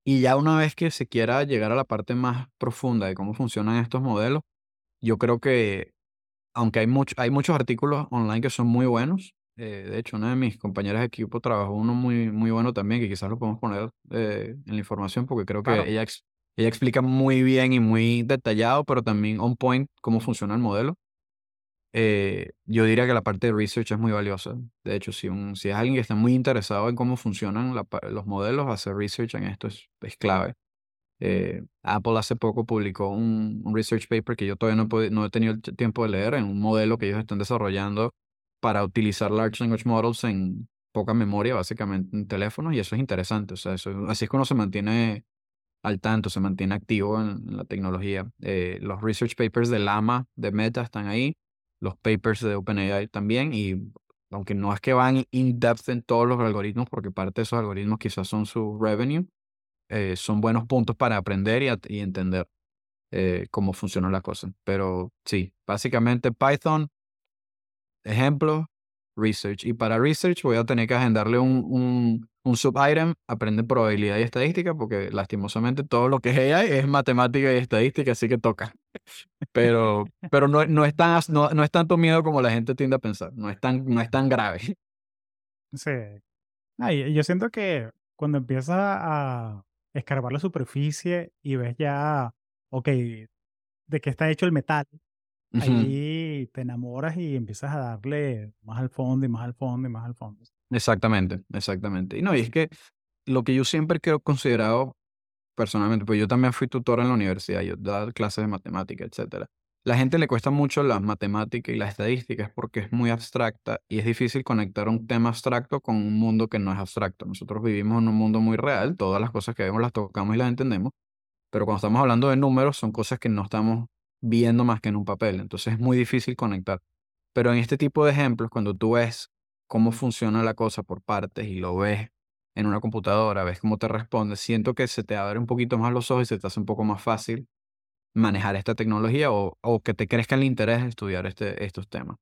Speaker 2: Y ya una vez que se quiera llegar a la parte más profunda de cómo funcionan estos modelos, yo creo que, aunque hay, mucho, hay muchos artículos online que son muy buenos, eh, de hecho, una de mis compañeras de equipo trabajó uno muy, muy bueno también, que quizás lo podemos poner eh, en la información, porque creo que
Speaker 1: Claro.
Speaker 2: ella, ella explica muy bien y muy detallado, pero también on point cómo funciona el modelo. Eh, yo diría que la parte de research es muy valiosa. De hecho, si, un, si es alguien que está muy interesado en cómo funcionan la los modelos, hacer research en esto es, es clave. Eh, Apple hace poco publicó un, un research paper que yo todavía no, he no he tenido el tiempo de leer, en un modelo que ellos están desarrollando para utilizar large language models en poca memoria, básicamente en teléfonos, y eso es interesante. O sea, eso, así es uno se mantiene al tanto, se mantiene activo en, en la tecnología. Eh, los research papers de Llama, de Meta, están ahí, los papers de OpenAI también, y aunque no es que van in-depth en todos los algoritmos, porque parte de esos algoritmos quizás son su revenue, eh, son buenos puntos para aprender y, y entender eh, cómo funcionan las cosas. Pero sí, básicamente Python, ejemplo, research. Y para research voy a tener que agendarle un, un, sub-item, aprende probabilidad y estadística, porque lastimosamente todo lo que es AI es matemática y estadística, así que toca. Pero, pero no, no, es tan, no, no es tanto miedo como la gente tiende a pensar, no es tan, no es tan grave.
Speaker 1: Sí. Ah, y- y yo siento que cuando empiezas a escarbar la superficie y ves ya, ok, de qué está hecho el metal,
Speaker 2: Ujú.
Speaker 1: ahí te enamoras y empiezas a darle más al fondo y más al fondo y más al fondo.
Speaker 2: Exactamente, exactamente. Y no, y es que lo que yo siempre creo considerado personalmente, pues yo también fui tutor en la universidad, yo daba clases de matemática, etcétera. La gente le cuesta mucho las matemáticas y las estadísticas porque es muy abstracta y es difícil conectar un tema abstracto con un mundo que no es abstracto. Nosotros vivimos en un mundo muy real, todas las cosas que vemos las tocamos y las entendemos, pero cuando estamos hablando de números son cosas que no estamos viendo más que en un papel, entonces es muy difícil conectar. Pero en este tipo de ejemplos, cuando tú ves cómo funciona la cosa por partes y lo ves en una computadora, ves cómo te responde, siento que se te abre un poquito más los ojos y se te hace un poco más fácil manejar esta tecnología o, que te crezca el interés de estudiar este, estos temas.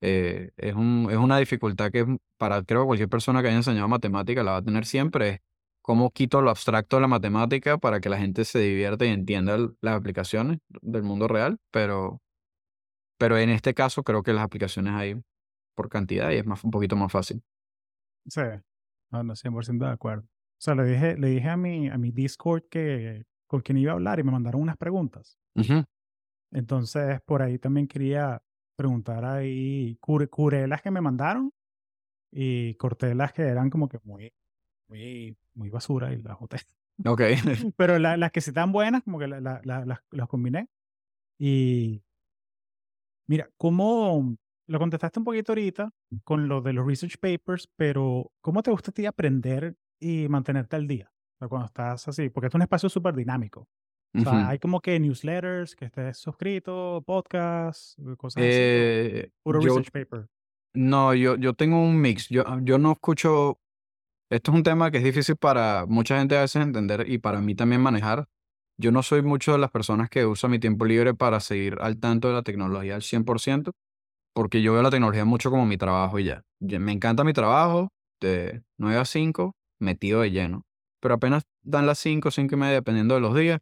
Speaker 2: Eh, es, un, es una dificultad que para creo cualquier persona que haya enseñado matemática la va a tener siempre. Cómo quito lo abstracto de la matemática para que la gente se divierta y entienda las aplicaciones del mundo real, pero, pero en este caso creo que las aplicaciones hay por cantidad y es más, un poquito más fácil.
Speaker 1: Sí, no, no 100% de acuerdo. O sea, le dije, le dije a mi, a mi Discord que con quien iba a hablar y me mandaron unas preguntas. Entonces, por ahí también quería preguntar ahí, curé, las que me mandaron y corté las que eran como que muy, muy, muy basura y las boté.
Speaker 2: Ok.
Speaker 1: Pero las que sí están buenas, como que las combiné. Y mira, ¿cómo lo contestaste un poquito ahorita con lo de los research papers, pero ¿cómo te gusta a ti aprender y mantenerte al día? cuando estás así, porque es un espacio súper dinámico. O sea, hay como que newsletters, que estés suscrito, podcasts, eh, cosas así.
Speaker 2: Eh,
Speaker 1: puro research paper.
Speaker 2: No, yo, yo tengo un mix. Yo, yo no escucho. Esto es un tema que es difícil para mucha gente a veces entender y para mí también manejar. Yo no soy mucho de las personas que usan mi tiempo libre para seguir al tanto de la tecnología al 100%, porque yo veo la tecnología mucho como mi trabajo y ya. Me encanta mi trabajo de 9 a 5, metido de lleno pero apenas dan las 5, 5 y media, dependiendo de los días,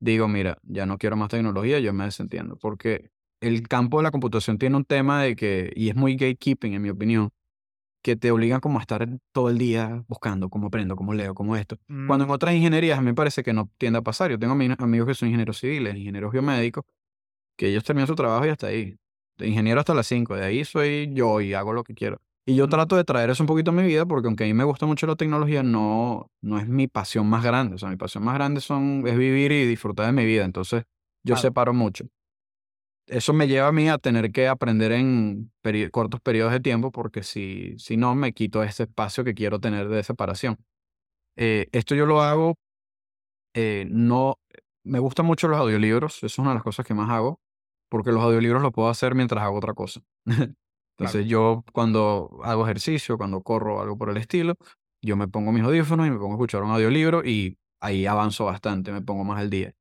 Speaker 2: digo, mira, ya no quiero más tecnología, yo me desentiendo, porque el campo de la computación tiene un tema de que, y es muy gatekeeping en mi opinión, que te obligan como a estar todo el día buscando cómo aprendo, cómo leo, cómo esto. Cuando en mm. otras ingenierías a mí me parece que no tiende a pasar. Yo tengo amigos que son ingenieros civiles, ingenieros biomédicos, que ellos terminan su trabajo y hasta ahí. De ingeniero hasta las 5, de ahí soy yo y hago lo que quiero. Y yo trato de traer eso un poquito a mi vida porque aunque a mí me gusta mucho la tecnología, no, no es mi pasión más grande. O sea, mi pasión más grande son, es vivir y disfrutar de mi vida. Entonces, yo separo mucho. Eso me lleva a mí a tener que aprender en cortos periodos de tiempo porque si, si no, me quito ese espacio que quiero tener de separación. Eh, esto yo lo hago, eh, no, me gustan mucho los audiolibros, eso es una de las cosas que más hago, porque los audiolibros los puedo hacer mientras hago otra cosa. Entonces yo cuando hago ejercicio, cuando corro algo por el estilo, yo me pongo mis audífonos y me pongo a escuchar un audiolibro y ahí avanzo bastante, me pongo más al día.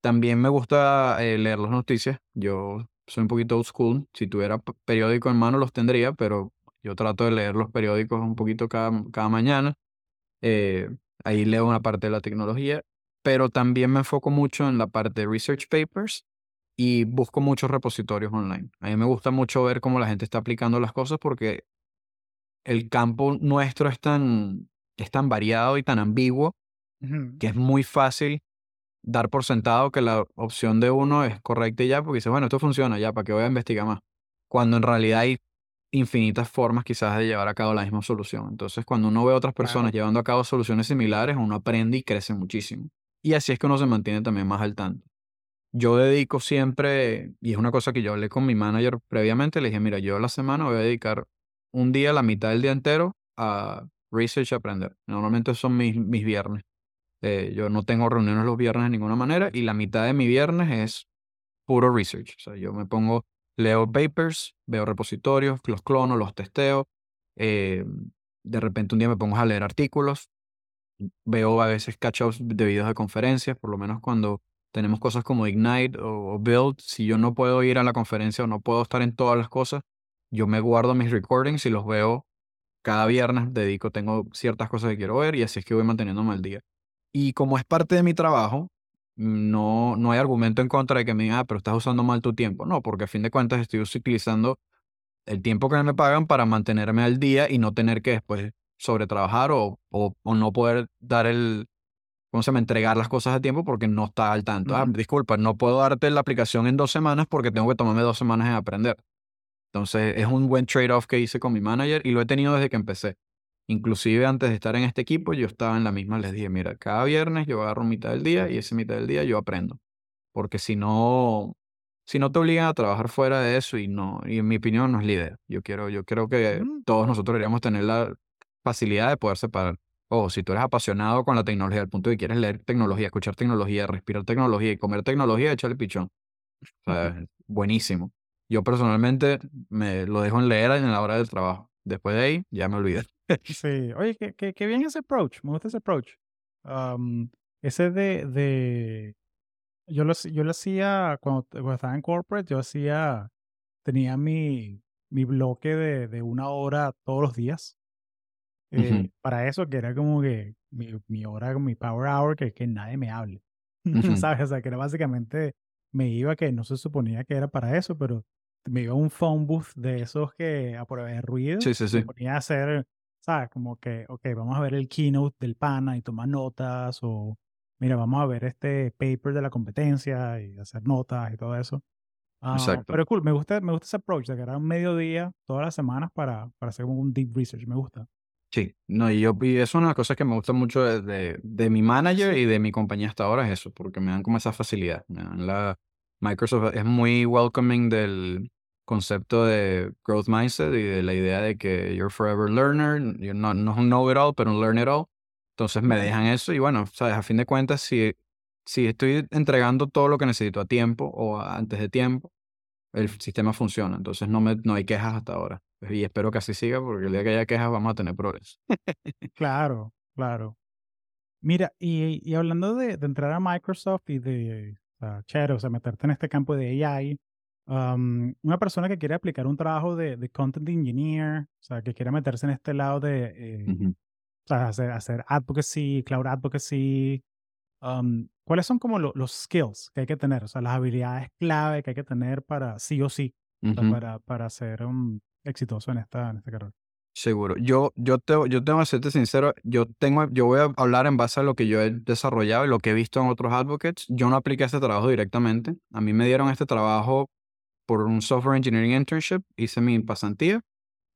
Speaker 2: También me gusta eh, leer las noticias. Yo soy un poquito old school. Si tuviera periódico en mano los tendría, pero yo trato de leer los periódicos un poquito cada, cada mañana. Eh, ahí leo una parte de la tecnología, pero también me enfoco mucho en la parte de research papers y busco muchos repositorios online. A mí me gusta mucho ver cómo la gente está aplicando las cosas porque el campo nuestro es tan, es tan variado y tan ambiguo que es muy fácil dar por sentado que la opción de uno es correcta y ya, porque dice, bueno, esto funciona, ya, ¿para qué voy a investigar más? Cuando en realidad hay infinitas formas quizás de llevar a cabo la misma solución. Entonces, cuando uno ve a otras personas llevando a cabo soluciones similares, uno aprende y crece muchísimo. Y así es que uno se mantiene también más al tanto yo dedico siempre, y es una cosa que yo hablé con mi manager previamente, le dije, mira, yo la semana voy a dedicar un día, la mitad del día entero, a research y aprender. Normalmente son mis, mis viernes. Eh, yo no tengo reuniones los viernes de ninguna manera y la mitad de mi viernes es puro research. O sea, yo me pongo, leo papers, veo repositorios, los clono, los testeo. Eh, de repente un día me pongo a leer artículos. Veo a veces catch-ups de videos de conferencias, por lo menos cuando tenemos cosas como Ignite o, Build. Si yo no puedo ir a la conferencia o no puedo estar en todas las cosas, yo me guardo mis recordings y los veo cada viernes. Dedico, tengo ciertas cosas que quiero ver y así es que voy manteniéndome al día. Y como es parte de mi trabajo, no, no hay argumento en contra de que me digan, ah, pero estás usando mal tu tiempo. No, porque a fin de cuentas estoy utilizando el tiempo que me pagan para mantenerme al día y no tener que después sobretrabajar o, o, o no poder dar el, ¿cómo se llama? Entregar las cosas a tiempo porque no está al tanto. Ah, disculpa, no puedo darte la aplicación en dos semanas porque tengo que tomarme dos semanas en aprender. Entonces, es un buen trade-off que hice con mi manager y lo he tenido desde que empecé. Inclusive antes de estar en este equipo, yo estaba en la misma, les dije, mira, cada viernes yo agarro mitad del día y ese mitad del día yo aprendo. Porque si no, si no te obligan a trabajar fuera de eso y no, y en mi opinión no es la idea. Yo quiero, yo creo que
Speaker 1: Mm,
Speaker 2: todos nosotros deberíamos tener la facilidad de poder separar. O si tú eres apasionado con la tecnología, al punto de que quieres leer tecnología, escuchar tecnología, respirar tecnología y comer tecnología, échale pichón. O sea, buenísimo. Yo personalmente me lo dejo en leer en la hora del trabajo. Después de ahí, ya me olvidé.
Speaker 1: Sí, oye, qué, qué- qué bien ese approach, me gusta ese approach. Am, ese de, de, yo lo, hacía- yo lo hacía cuando, cuando estaba en corporate, yo hacía, tenía mi, mi bloque de, de una hora todos los días. eh, para eso, que era como que mi, mi hora, mi power hour, que, que nadie me hable.
Speaker 2: ujú.
Speaker 1: ¿Sabes? O sea, que era básicamente, me iba que no se suponía que era para eso, pero me iba a un phone booth de esos que a prueba de ruido,
Speaker 2: Sí, sí,
Speaker 1: me
Speaker 2: sí.
Speaker 1: ponía a hacer, ¿sabes? Como que, ok, vamos a ver el keynote del pana y tomar notas, o mira, vamos a ver este paper de la competencia y hacer notas y todo eso. Ah,
Speaker 2: Exacto.
Speaker 1: pero cool, me gusta, me gusta ese approach, de que era un mediodía todas las semanas para, para hacer como un deep research, me gusta.
Speaker 2: Sí, no, y yo, y eso es una de las cosas que me gusta mucho de, de, de mi manager y de mi compañía hasta ahora es eso, porque me dan como esa facilidad. Me dan la, Microsoft es muy welcoming del concepto de growth mindset y de la idea de que you're forever learner, you're not, no es un know it all, pero un learn it all. Entonces me dejan eso y bueno, sabes, a fin de cuentas, si, si estoy entregando todo lo que necesito a tiempo o antes de tiempo, el sistema funciona. Entonces no, me, no hay quejas hasta ahora. Y espero que así siga, porque el día que haya quejas vamos a tener problemas.
Speaker 1: Claro, claro. Mira, y, y hablando de, de entrar a Microsoft y de, o sea, chévere, o sea, meterte en este campo de AI, um, una persona que quiere aplicar un trabajo de, de content engineer, o sea, que quiere meterse en este lado de, eh,
Speaker 2: Ujú.
Speaker 1: o sea, hacer, hacer advocacy, cloud advocacy, um, ¿cuáles son como lo- los skills que hay que tener? O sea, las habilidades clave que hay que tener para sí o sí, o sea, para, para ser um, exitoso en esta, en esta carrera.
Speaker 2: Seguro. Yo, yo, te, yo tengo que serte sincero, yo, tengo, yo voy a hablar en base a lo que yo he desarrollado y lo que he visto en otros advocates. Yo no apliqué este trabajo directamente. A mí me dieron este trabajo por un software engineering internship, hice mi pasantía,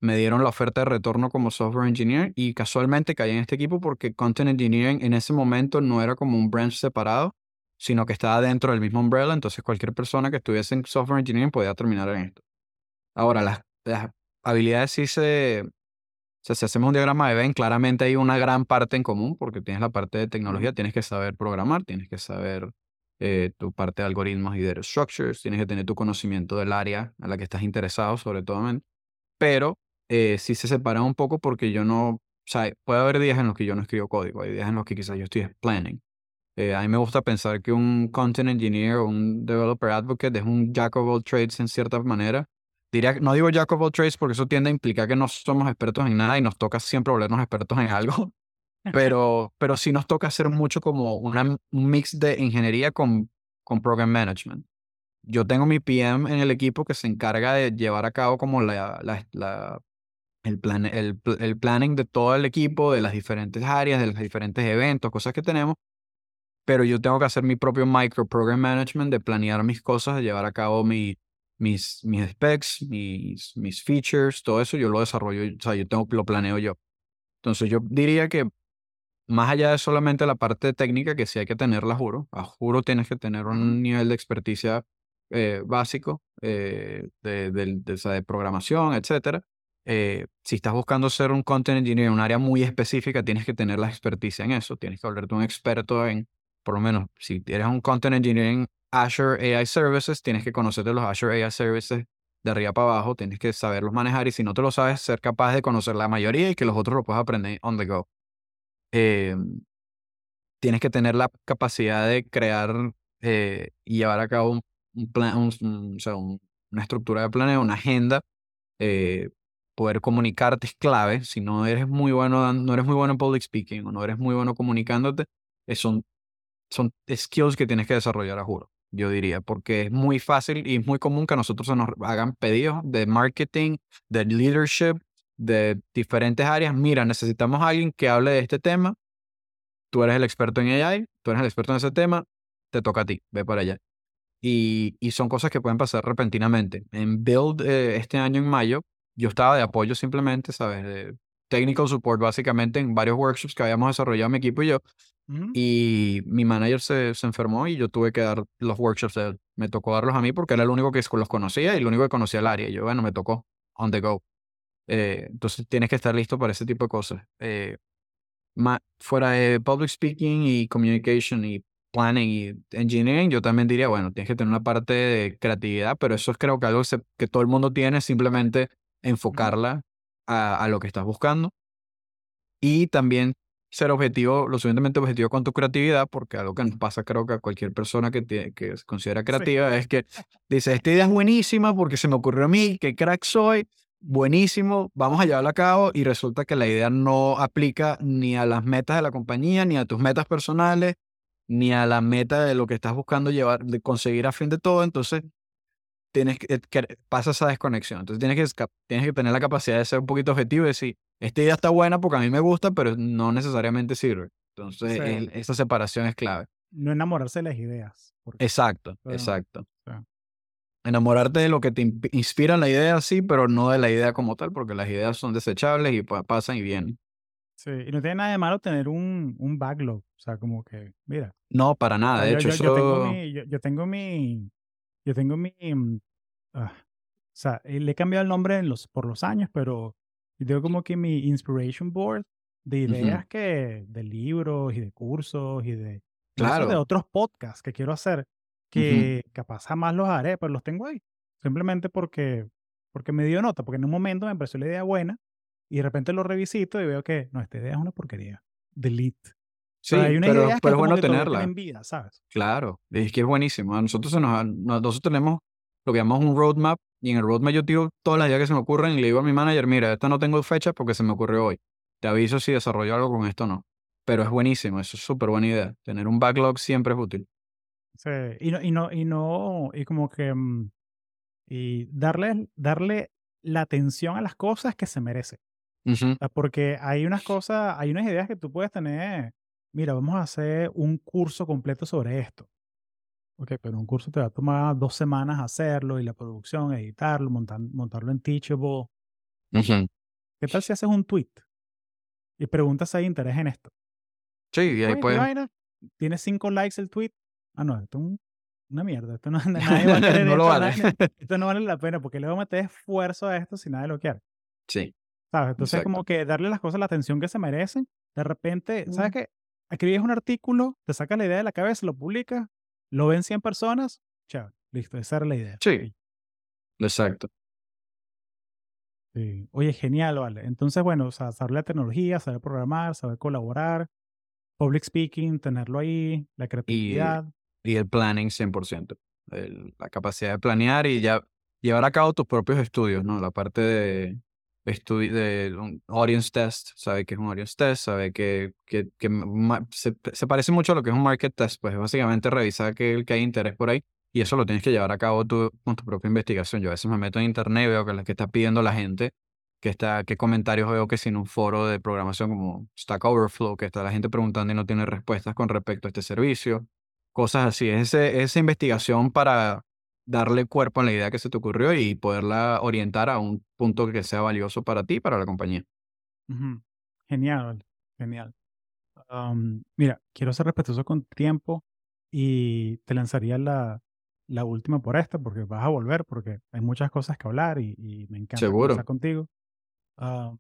Speaker 2: me dieron la oferta de retorno como software engineer y casualmente caí en este equipo porque content engineering en ese momento no era como un branch separado, sino que estaba dentro del mismo umbrella, entonces cualquier persona que estuviese en software engineering podía terminar en esto. Ahora, las, las habilidades sí se, o sea, si hacemos un diagrama de Venn, claramente hay una gran parte en común porque tienes la parte de tecnología, tienes que saber programar, tienes que saber eh, tu parte de algoritmos y data structures, tienes que tener tu conocimiento del área a la que estás interesado, sobre todo. Pero eh, sí se separan un poco porque yo no, o sea, puede haber días en los que yo no escribo código, hay días en los que quizás yo estoy planning. Eh, a mí me gusta pensar que un content engineer o un developer advocate es un jack of all trades en cierta manera. Diría, no digo jack of all trades porque eso tiende a implicar que no somos expertos en nada y nos toca siempre volvernos expertos en algo, pero, pero sí nos toca hacer mucho como una, un mix de ingeniería con, con program management. Yo tengo mi PM en el equipo que se encarga de llevar a cabo como la, la, la- el, plan, el, el planning de todo el equipo, de las diferentes áreas, de los diferentes eventos, cosas que tenemos pero yo tengo que hacer mi propio micro program management de planear mis cosas, de llevar a cabo mi, mis, mis specs, mis, mis features, todo eso yo lo desarrollo, o sea, yo tengo, lo planeo yo. Entonces yo diría que más allá de solamente la parte técnica, que sí hay que tenerla, juro, a juro tienes que tener un nivel de experticia eh, básico eh, de, de, programación, etcétera. Eh, si estás buscando ser un content engineer en un área muy específica, tienes que tener la experticia en eso, tienes que volverte un experto en, por lo menos, si eres un content engineer en Azure AI Services, tienes que conocerte los Azure AI Services de arriba para abajo, tienes que saberlos manejar y si no te lo sabes, ser capaz de conocer la mayoría y que los otros lo puedas aprender on the go. Eh, tienes que tener la capacidad de crear eh, y llevar a cabo un, un plan, un- o sea, un- una estructura de planeo, una agenda. eh, poder comunicarte es clave. Si no eres muy bueno, no eres muy bueno en public speaking o no eres muy bueno comunicándote, son, son skills que tienes que desarrollar a juro, yo diría, porque es muy fácil y es muy común que a nosotros se nos hagan pedidos de marketing, de leadership, de diferentes áreas. Mira, necesitamos a alguien que hable de este tema tú eres el experto en AI, tú eres el experto en ese tema, te toca a ti, ve para allá. Y, y son cosas que pueden pasar repentinamente. En Build eh, este año en mayo, yo estaba de apoyo simplemente, ¿sabes? De technical support básicamente en varios workshops que habíamos desarrollado mi equipo y yo.
Speaker 1: Ujú.
Speaker 2: Y mi manager se, se enfermó y yo tuve que dar los workshops de él. Me tocó darlos a mí porque era el único que los conocía y el único que conocía el área. Y yo, bueno, me tocó, on the go. Eh, entonces tienes que estar listo para ese tipo de cosas. Eh, ma- fuera de public speaking y communication y planning y engineering, yo también diría, bueno, tienes que tener una parte de creatividad, pero eso es creo que algo que, se- que todo el mundo tiene, simplemente enfocarla a, a lo que estás buscando. Y también ser objetivo, lo suficientemente objetivo con tu creatividad, porque algo que nos pasa creo que a cualquier persona que, tie- que se considera creativa es que dice, esta idea es buenísima porque se me ocurrió a mí, qué crack soy, buenísimo, vamos a llevarla a cabo y resulta que la idea no aplica ni a las metas de la compañía, ni a tus metas personales, ni a la meta de lo que estás buscando llevar, de conseguir a fin de todo, entonces tienes que, que- pasa esa desconexión. Entonces tienes que, tienes que tener la capacidad de ser un poquito objetivo y decir, esta idea está buena porque a mí me gusta, pero no necesariamente sirve. Entonces
Speaker 1: Sí.
Speaker 2: el- esa separación es clave.
Speaker 1: No enamorarse de las ideas. porque-
Speaker 2: Exacto, exacto. Enamorarte de lo que te inspira la idea, sí, pero no de la idea como tal, porque las ideas son desechables y pa- pasan y vienen.
Speaker 1: Sí, y no tiene nada de malo tener un, un backlog. O sea, como que, mira,
Speaker 2: No, para nada. Ah, De
Speaker 1: yo,
Speaker 2: hecho,
Speaker 1: yo- yo tengo mi, yo, yo tengo mi, yo tengo mi, ah, o sea, eh, le he cambiado el nombre en los, por los años, pero yo tengo como que mi inspiration board de ideas que, de libros y de cursos y de, incluso de
Speaker 2: Claro.
Speaker 1: otros podcasts que quiero hacer, que capaz jamás los haré, pero los tengo ahí. Simplemente porque, porque me dio nota, porque en un momento me pareció la idea buena y de repente lo revisito y veo que, no, esta idea es una porquería. Delete.
Speaker 2: Sí,
Speaker 1: Pero hay unas
Speaker 2: pero, es bueno tenerla.
Speaker 1: vida, ¿sabes?
Speaker 2: Claro, es que es buenísimo. A nosotros, se nos, nosotros tenemos lo que llamamos un roadmap y en el roadmap yo tiro todas las ideas que se me ocurren y le digo a mi manager, mira, esta no tengo fecha porque se me ocurrió hoy. Te aviso si desarrollo algo con esto o no. Pero es buenísimo, eso es súper buena idea. Tener un backlog siempre es útil.
Speaker 1: Sí, y no, y no, y no, y como que, mm, y darle, darle la atención a las cosas que se merece.
Speaker 2: Ujú,
Speaker 1: O sea, Porque hay unas cosas, hay unas ideas que tú puedes tener, mira, vamos a hacer un curso completo sobre esto. Ok, pero un curso te va a tomar dos semanas hacerlo y la producción, editarlo, montar, montarlo en Teachable. ¿Qué tal si haces un tweet y preguntas si hay interés en esto?
Speaker 2: Sí, y ahí
Speaker 1: ¿qué
Speaker 2: puedes...
Speaker 1: Tiene cinco likes el tweet. Ah, no, esto es un- una mierda. Esto no, nadie va a querer
Speaker 2: No lo
Speaker 1: esto,
Speaker 2: vale.
Speaker 1: nadie- esto no vale la pena porque le voy a meter esfuerzo a esto si nadie lo quiere.
Speaker 2: Sí,
Speaker 1: ¿Sabes? Entonces, como que darle las cosas la atención que se merecen. De repente, ¿sabes
Speaker 2: Mm.
Speaker 1: qué? Escribes un artículo, te sacas la idea de la cabeza, lo publicas, lo ven 100 personas, chévere, listo, esa era la idea.
Speaker 2: sí, exacto.
Speaker 1: Sí. Oye, genial, vale. Entonces, bueno, o sea, saber la tecnología, saber programar, saber colaborar, public speaking, tenerlo ahí, la creatividad.
Speaker 2: Y el planning 100%. El- la capacidad de planear y ya llevar a cabo tus propios estudios, ¿no? La parte de, de audience test, sabe que es un audience test, sabe que, que, que se, parece mucho a lo que es un market test, pues es básicamente revisar que, hay interés por ahí y eso lo tienes que llevar a cabo tú con tu propia investigación. Yo a veces me meto en internet veo que es la que está pidiendo la gente, que está, qué comentarios veo que si en un foro de programación como Stack Overflow, que está la gente preguntando y no tiene respuestas con respecto a este servicio cosas así. Es ese- esa investigación para darle cuerpo a la idea que se te ocurrió y poderla orientar a un punto que sea valioso para ti y para la compañía.
Speaker 1: Genial, genial. Mira, quiero ser respetuoso con tu tiempo y te lanzaría la, la última por esta porque vas a volver porque hay muchas cosas que hablar y, y me encanta
Speaker 2: Seguro.
Speaker 1: conversar contigo. Ah,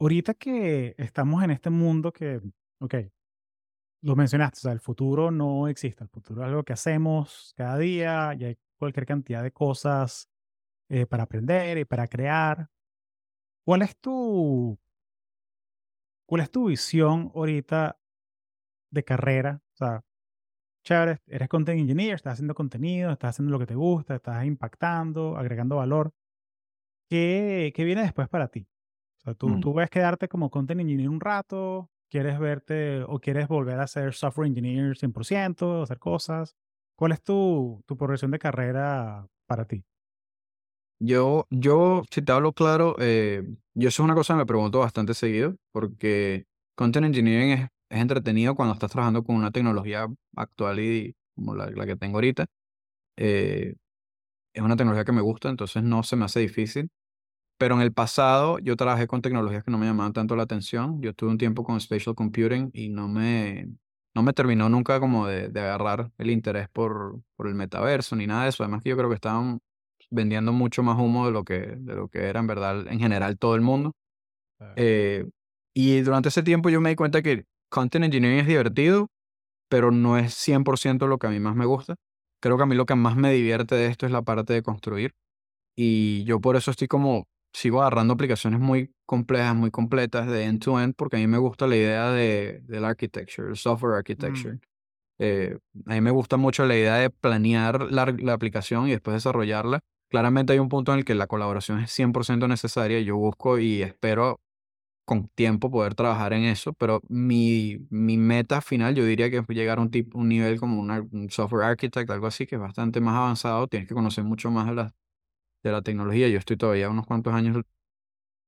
Speaker 1: ahorita que estamos en este mundo que, ok, lo mencionaste, o sea, el futuro no existe, el futuro es algo que hacemos cada día y hay cualquier cantidad de cosas eh, para aprender y para crear. ¿Cuál es tu, cuál es tu visión ahorita de carrera? O sea, chévere, eres content engineer, estás haciendo contenido, estás haciendo lo que te gusta, estás impactando, agregando valor. ¿Qué, qué viene después para ti? O sea, ¿tú,
Speaker 2: Mm.
Speaker 1: tú ves quedarte como content engineer un rato? ¿Quieres verte o quieres volver a ser software engineer 100%, hacer cosas? ¿Cuál es tu, tu progresión de carrera para ti?
Speaker 2: Yo, yo, si te hablo claro, eh, yo eso es una cosa que me pregunto bastante seguido, porque content engineering es, es entretenido cuando estás trabajando con una tecnología actual y como la, la que tengo ahorita. Eh, es una tecnología que me gusta, entonces no se me hace difícil. Pero en el pasado yo trabajé con tecnologías que no me llamaban tanto la atención. Yo tuve un tiempo con spatial computing y no me, no me terminó nunca como de, de agarrar el interés por, por el metaverso ni nada de eso. Además que yo creo que estaban vendiendo mucho más humo de lo que, de lo que era en verdad en general todo el mundo. Eh, y durante ese tiempo yo me di cuenta que content engineering es divertido, pero no es 100% lo que a mí más me gusta. Creo que a mí lo que más me divierte de esto es la parte de construir. Y yo por eso estoy como, sigo agarrando aplicaciones muy complejas, muy completas de end-to-end, porque a mí me gusta la idea de, del architecture, el software architecture.
Speaker 1: Mm.
Speaker 2: Eh, a mí me gusta mucho la idea de planear la, la aplicación y después desarrollarla. Claramente hay un punto en el que la colaboración es 100% necesaria. Yo busco y espero con tiempo poder trabajar en eso, pero mi, mi meta final yo diría que es llegar a un, tipo, un nivel como una, un software architect, algo así, que es bastante más avanzado. Tienes que conocer mucho más de la, de la tecnología. Yo estoy todavía unos cuantos años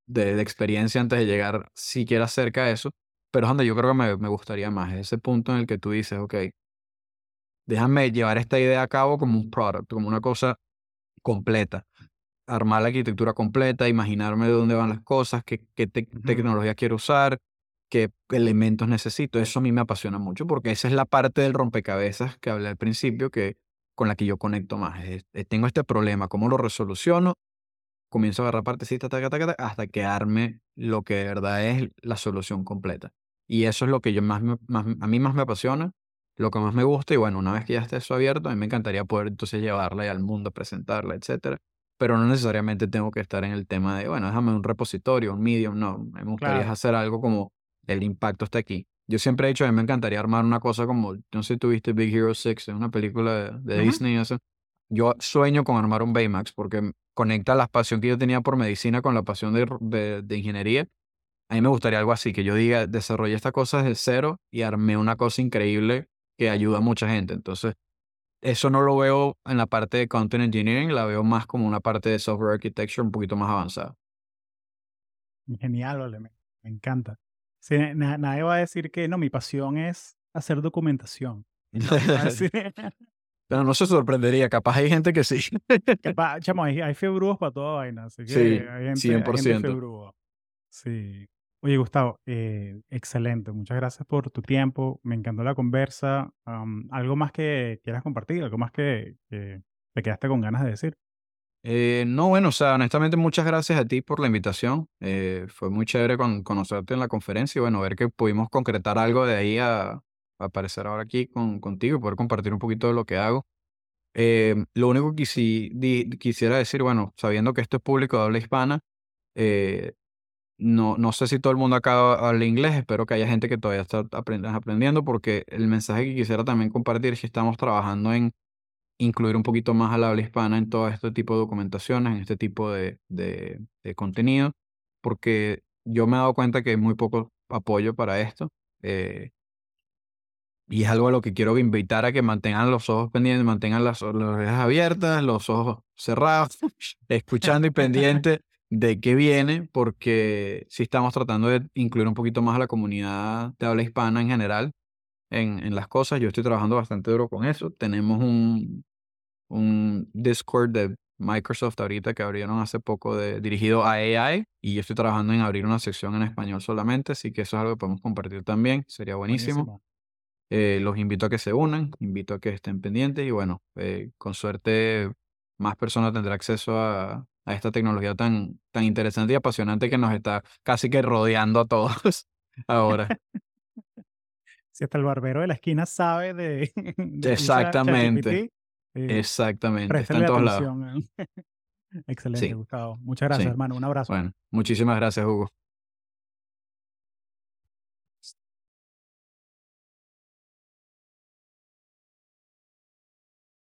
Speaker 2: de, de experiencia antes de llegar siquiera cerca de eso, pero es donde yo creo que me, me gustaría más. Es ese punto en el que tú dices, ok, déjame llevar esta idea a cabo como un product, como una cosa completa armar la arquitectura completa, imaginarme de dónde van las cosas, qué, qué tecnología quiero usar, qué elementos necesito. Eso a mí me apasiona mucho porque esa es la parte del rompecabezas que hablé al principio, que con la que yo conecto más. tengo este problema, ¿cómo lo resoluciono? Comienzo a agarrar partecitas hasta que arme lo que de verdad es la solución completa. Y eso es lo que yo más, más a mí más me apasiona, lo que más me gusta. Y bueno, una vez que ya esté eso abierto, a mí me encantaría poder entonces llevarla al mundo, presentarla, etcétera pero no necesariamente tengo que estar en el tema de, bueno, déjame un repositorio, un medium, no, me gustaría hacer algo como el impacto está aquí. Yo siempre he dicho, a mí me encantaría armar una cosa como, no sé si tuviste Big Hero 6, es una película de, Disney, eso. Yo sueño con armar un Baymax porque conecta la pasión que yo tenía por medicina con la pasión de, de, ingeniería. A mí me gustaría algo así, que yo diga, desarrollé esta cosa desde cero y armé una cosa increíble que ayuda a mucha gente. Entonces, eso no lo veo en la parte de content engineering, la veo más como una parte de software architecture un poquito más avanzada.
Speaker 1: Genial, vale, me, encanta. Nadie va a decir que no, mi pasión es hacer documentación.
Speaker 2: Pero no se sorprendería, capaz hay gente que sí.
Speaker 1: capaz, chamo, hay, hay para toda vaina, así que
Speaker 2: sí,
Speaker 1: hay gente,
Speaker 2: 100%.
Speaker 1: sí. Oye, Gustavo, eh, excelente. Muchas gracias por tu tiempo. Me encantó la conversa. ¿Algo más que quieras compartir? ¿Algo más que, te quedaste con ganas de decir?
Speaker 2: Eh, no, bueno, o sea, honestamente muchas gracias a ti por la invitación. Eh, fue muy chévere con, conocerte en la conferencia y bueno, ver que pudimos concretar algo de ahí a, aparecer ahora aquí con, contigo y poder compartir un poquito de lo que hago. lo único que sí quisiera decir, bueno, sabiendo que esto es público de habla hispana, no, no sé si todo el mundo acá habla inglés, espero que haya gente que todavía está aprendiendo porque el mensaje que quisiera también compartir es que estamos trabajando en incluir un poquito más al habla hispana en todo este tipo de documentaciones, en este tipo de, de, contenido, porque yo me he dado cuenta que hay muy poco apoyo para esto. Eh, y es algo a lo que quiero invitar a que mantengan los ojos pendientes, mantengan las, las orejas abiertas, los ojos cerrados, escuchando y pendientes de qué viene, porque si estamos tratando de incluir un poquito más a la comunidad de habla hispana en general en, en las cosas. Yo estoy trabajando bastante duro con eso. Tenemos un, un Discord de Microsoft ahorita que abrieron hace poco de, dirigido a AI y yo estoy trabajando en abrir una sección en español solamente, así que eso es algo que podemos compartir también, sería buenísimo. Eh, los invito a que se unan, invito a que estén pendientes y bueno, eh, con suerte más personas tendrán acceso a, a esta tecnología tan, tan interesante y apasionante que nos está casi que rodeando a todos ahora.
Speaker 1: Si hasta el barbero de la esquina sabe de...
Speaker 2: Exactamente. Eh, Exactamente. Está en todos lados.
Speaker 1: Excelente, Gustavo. Muchas gracias, hermano. Un abrazo.
Speaker 2: Bueno, muchísimas gracias, Hugo.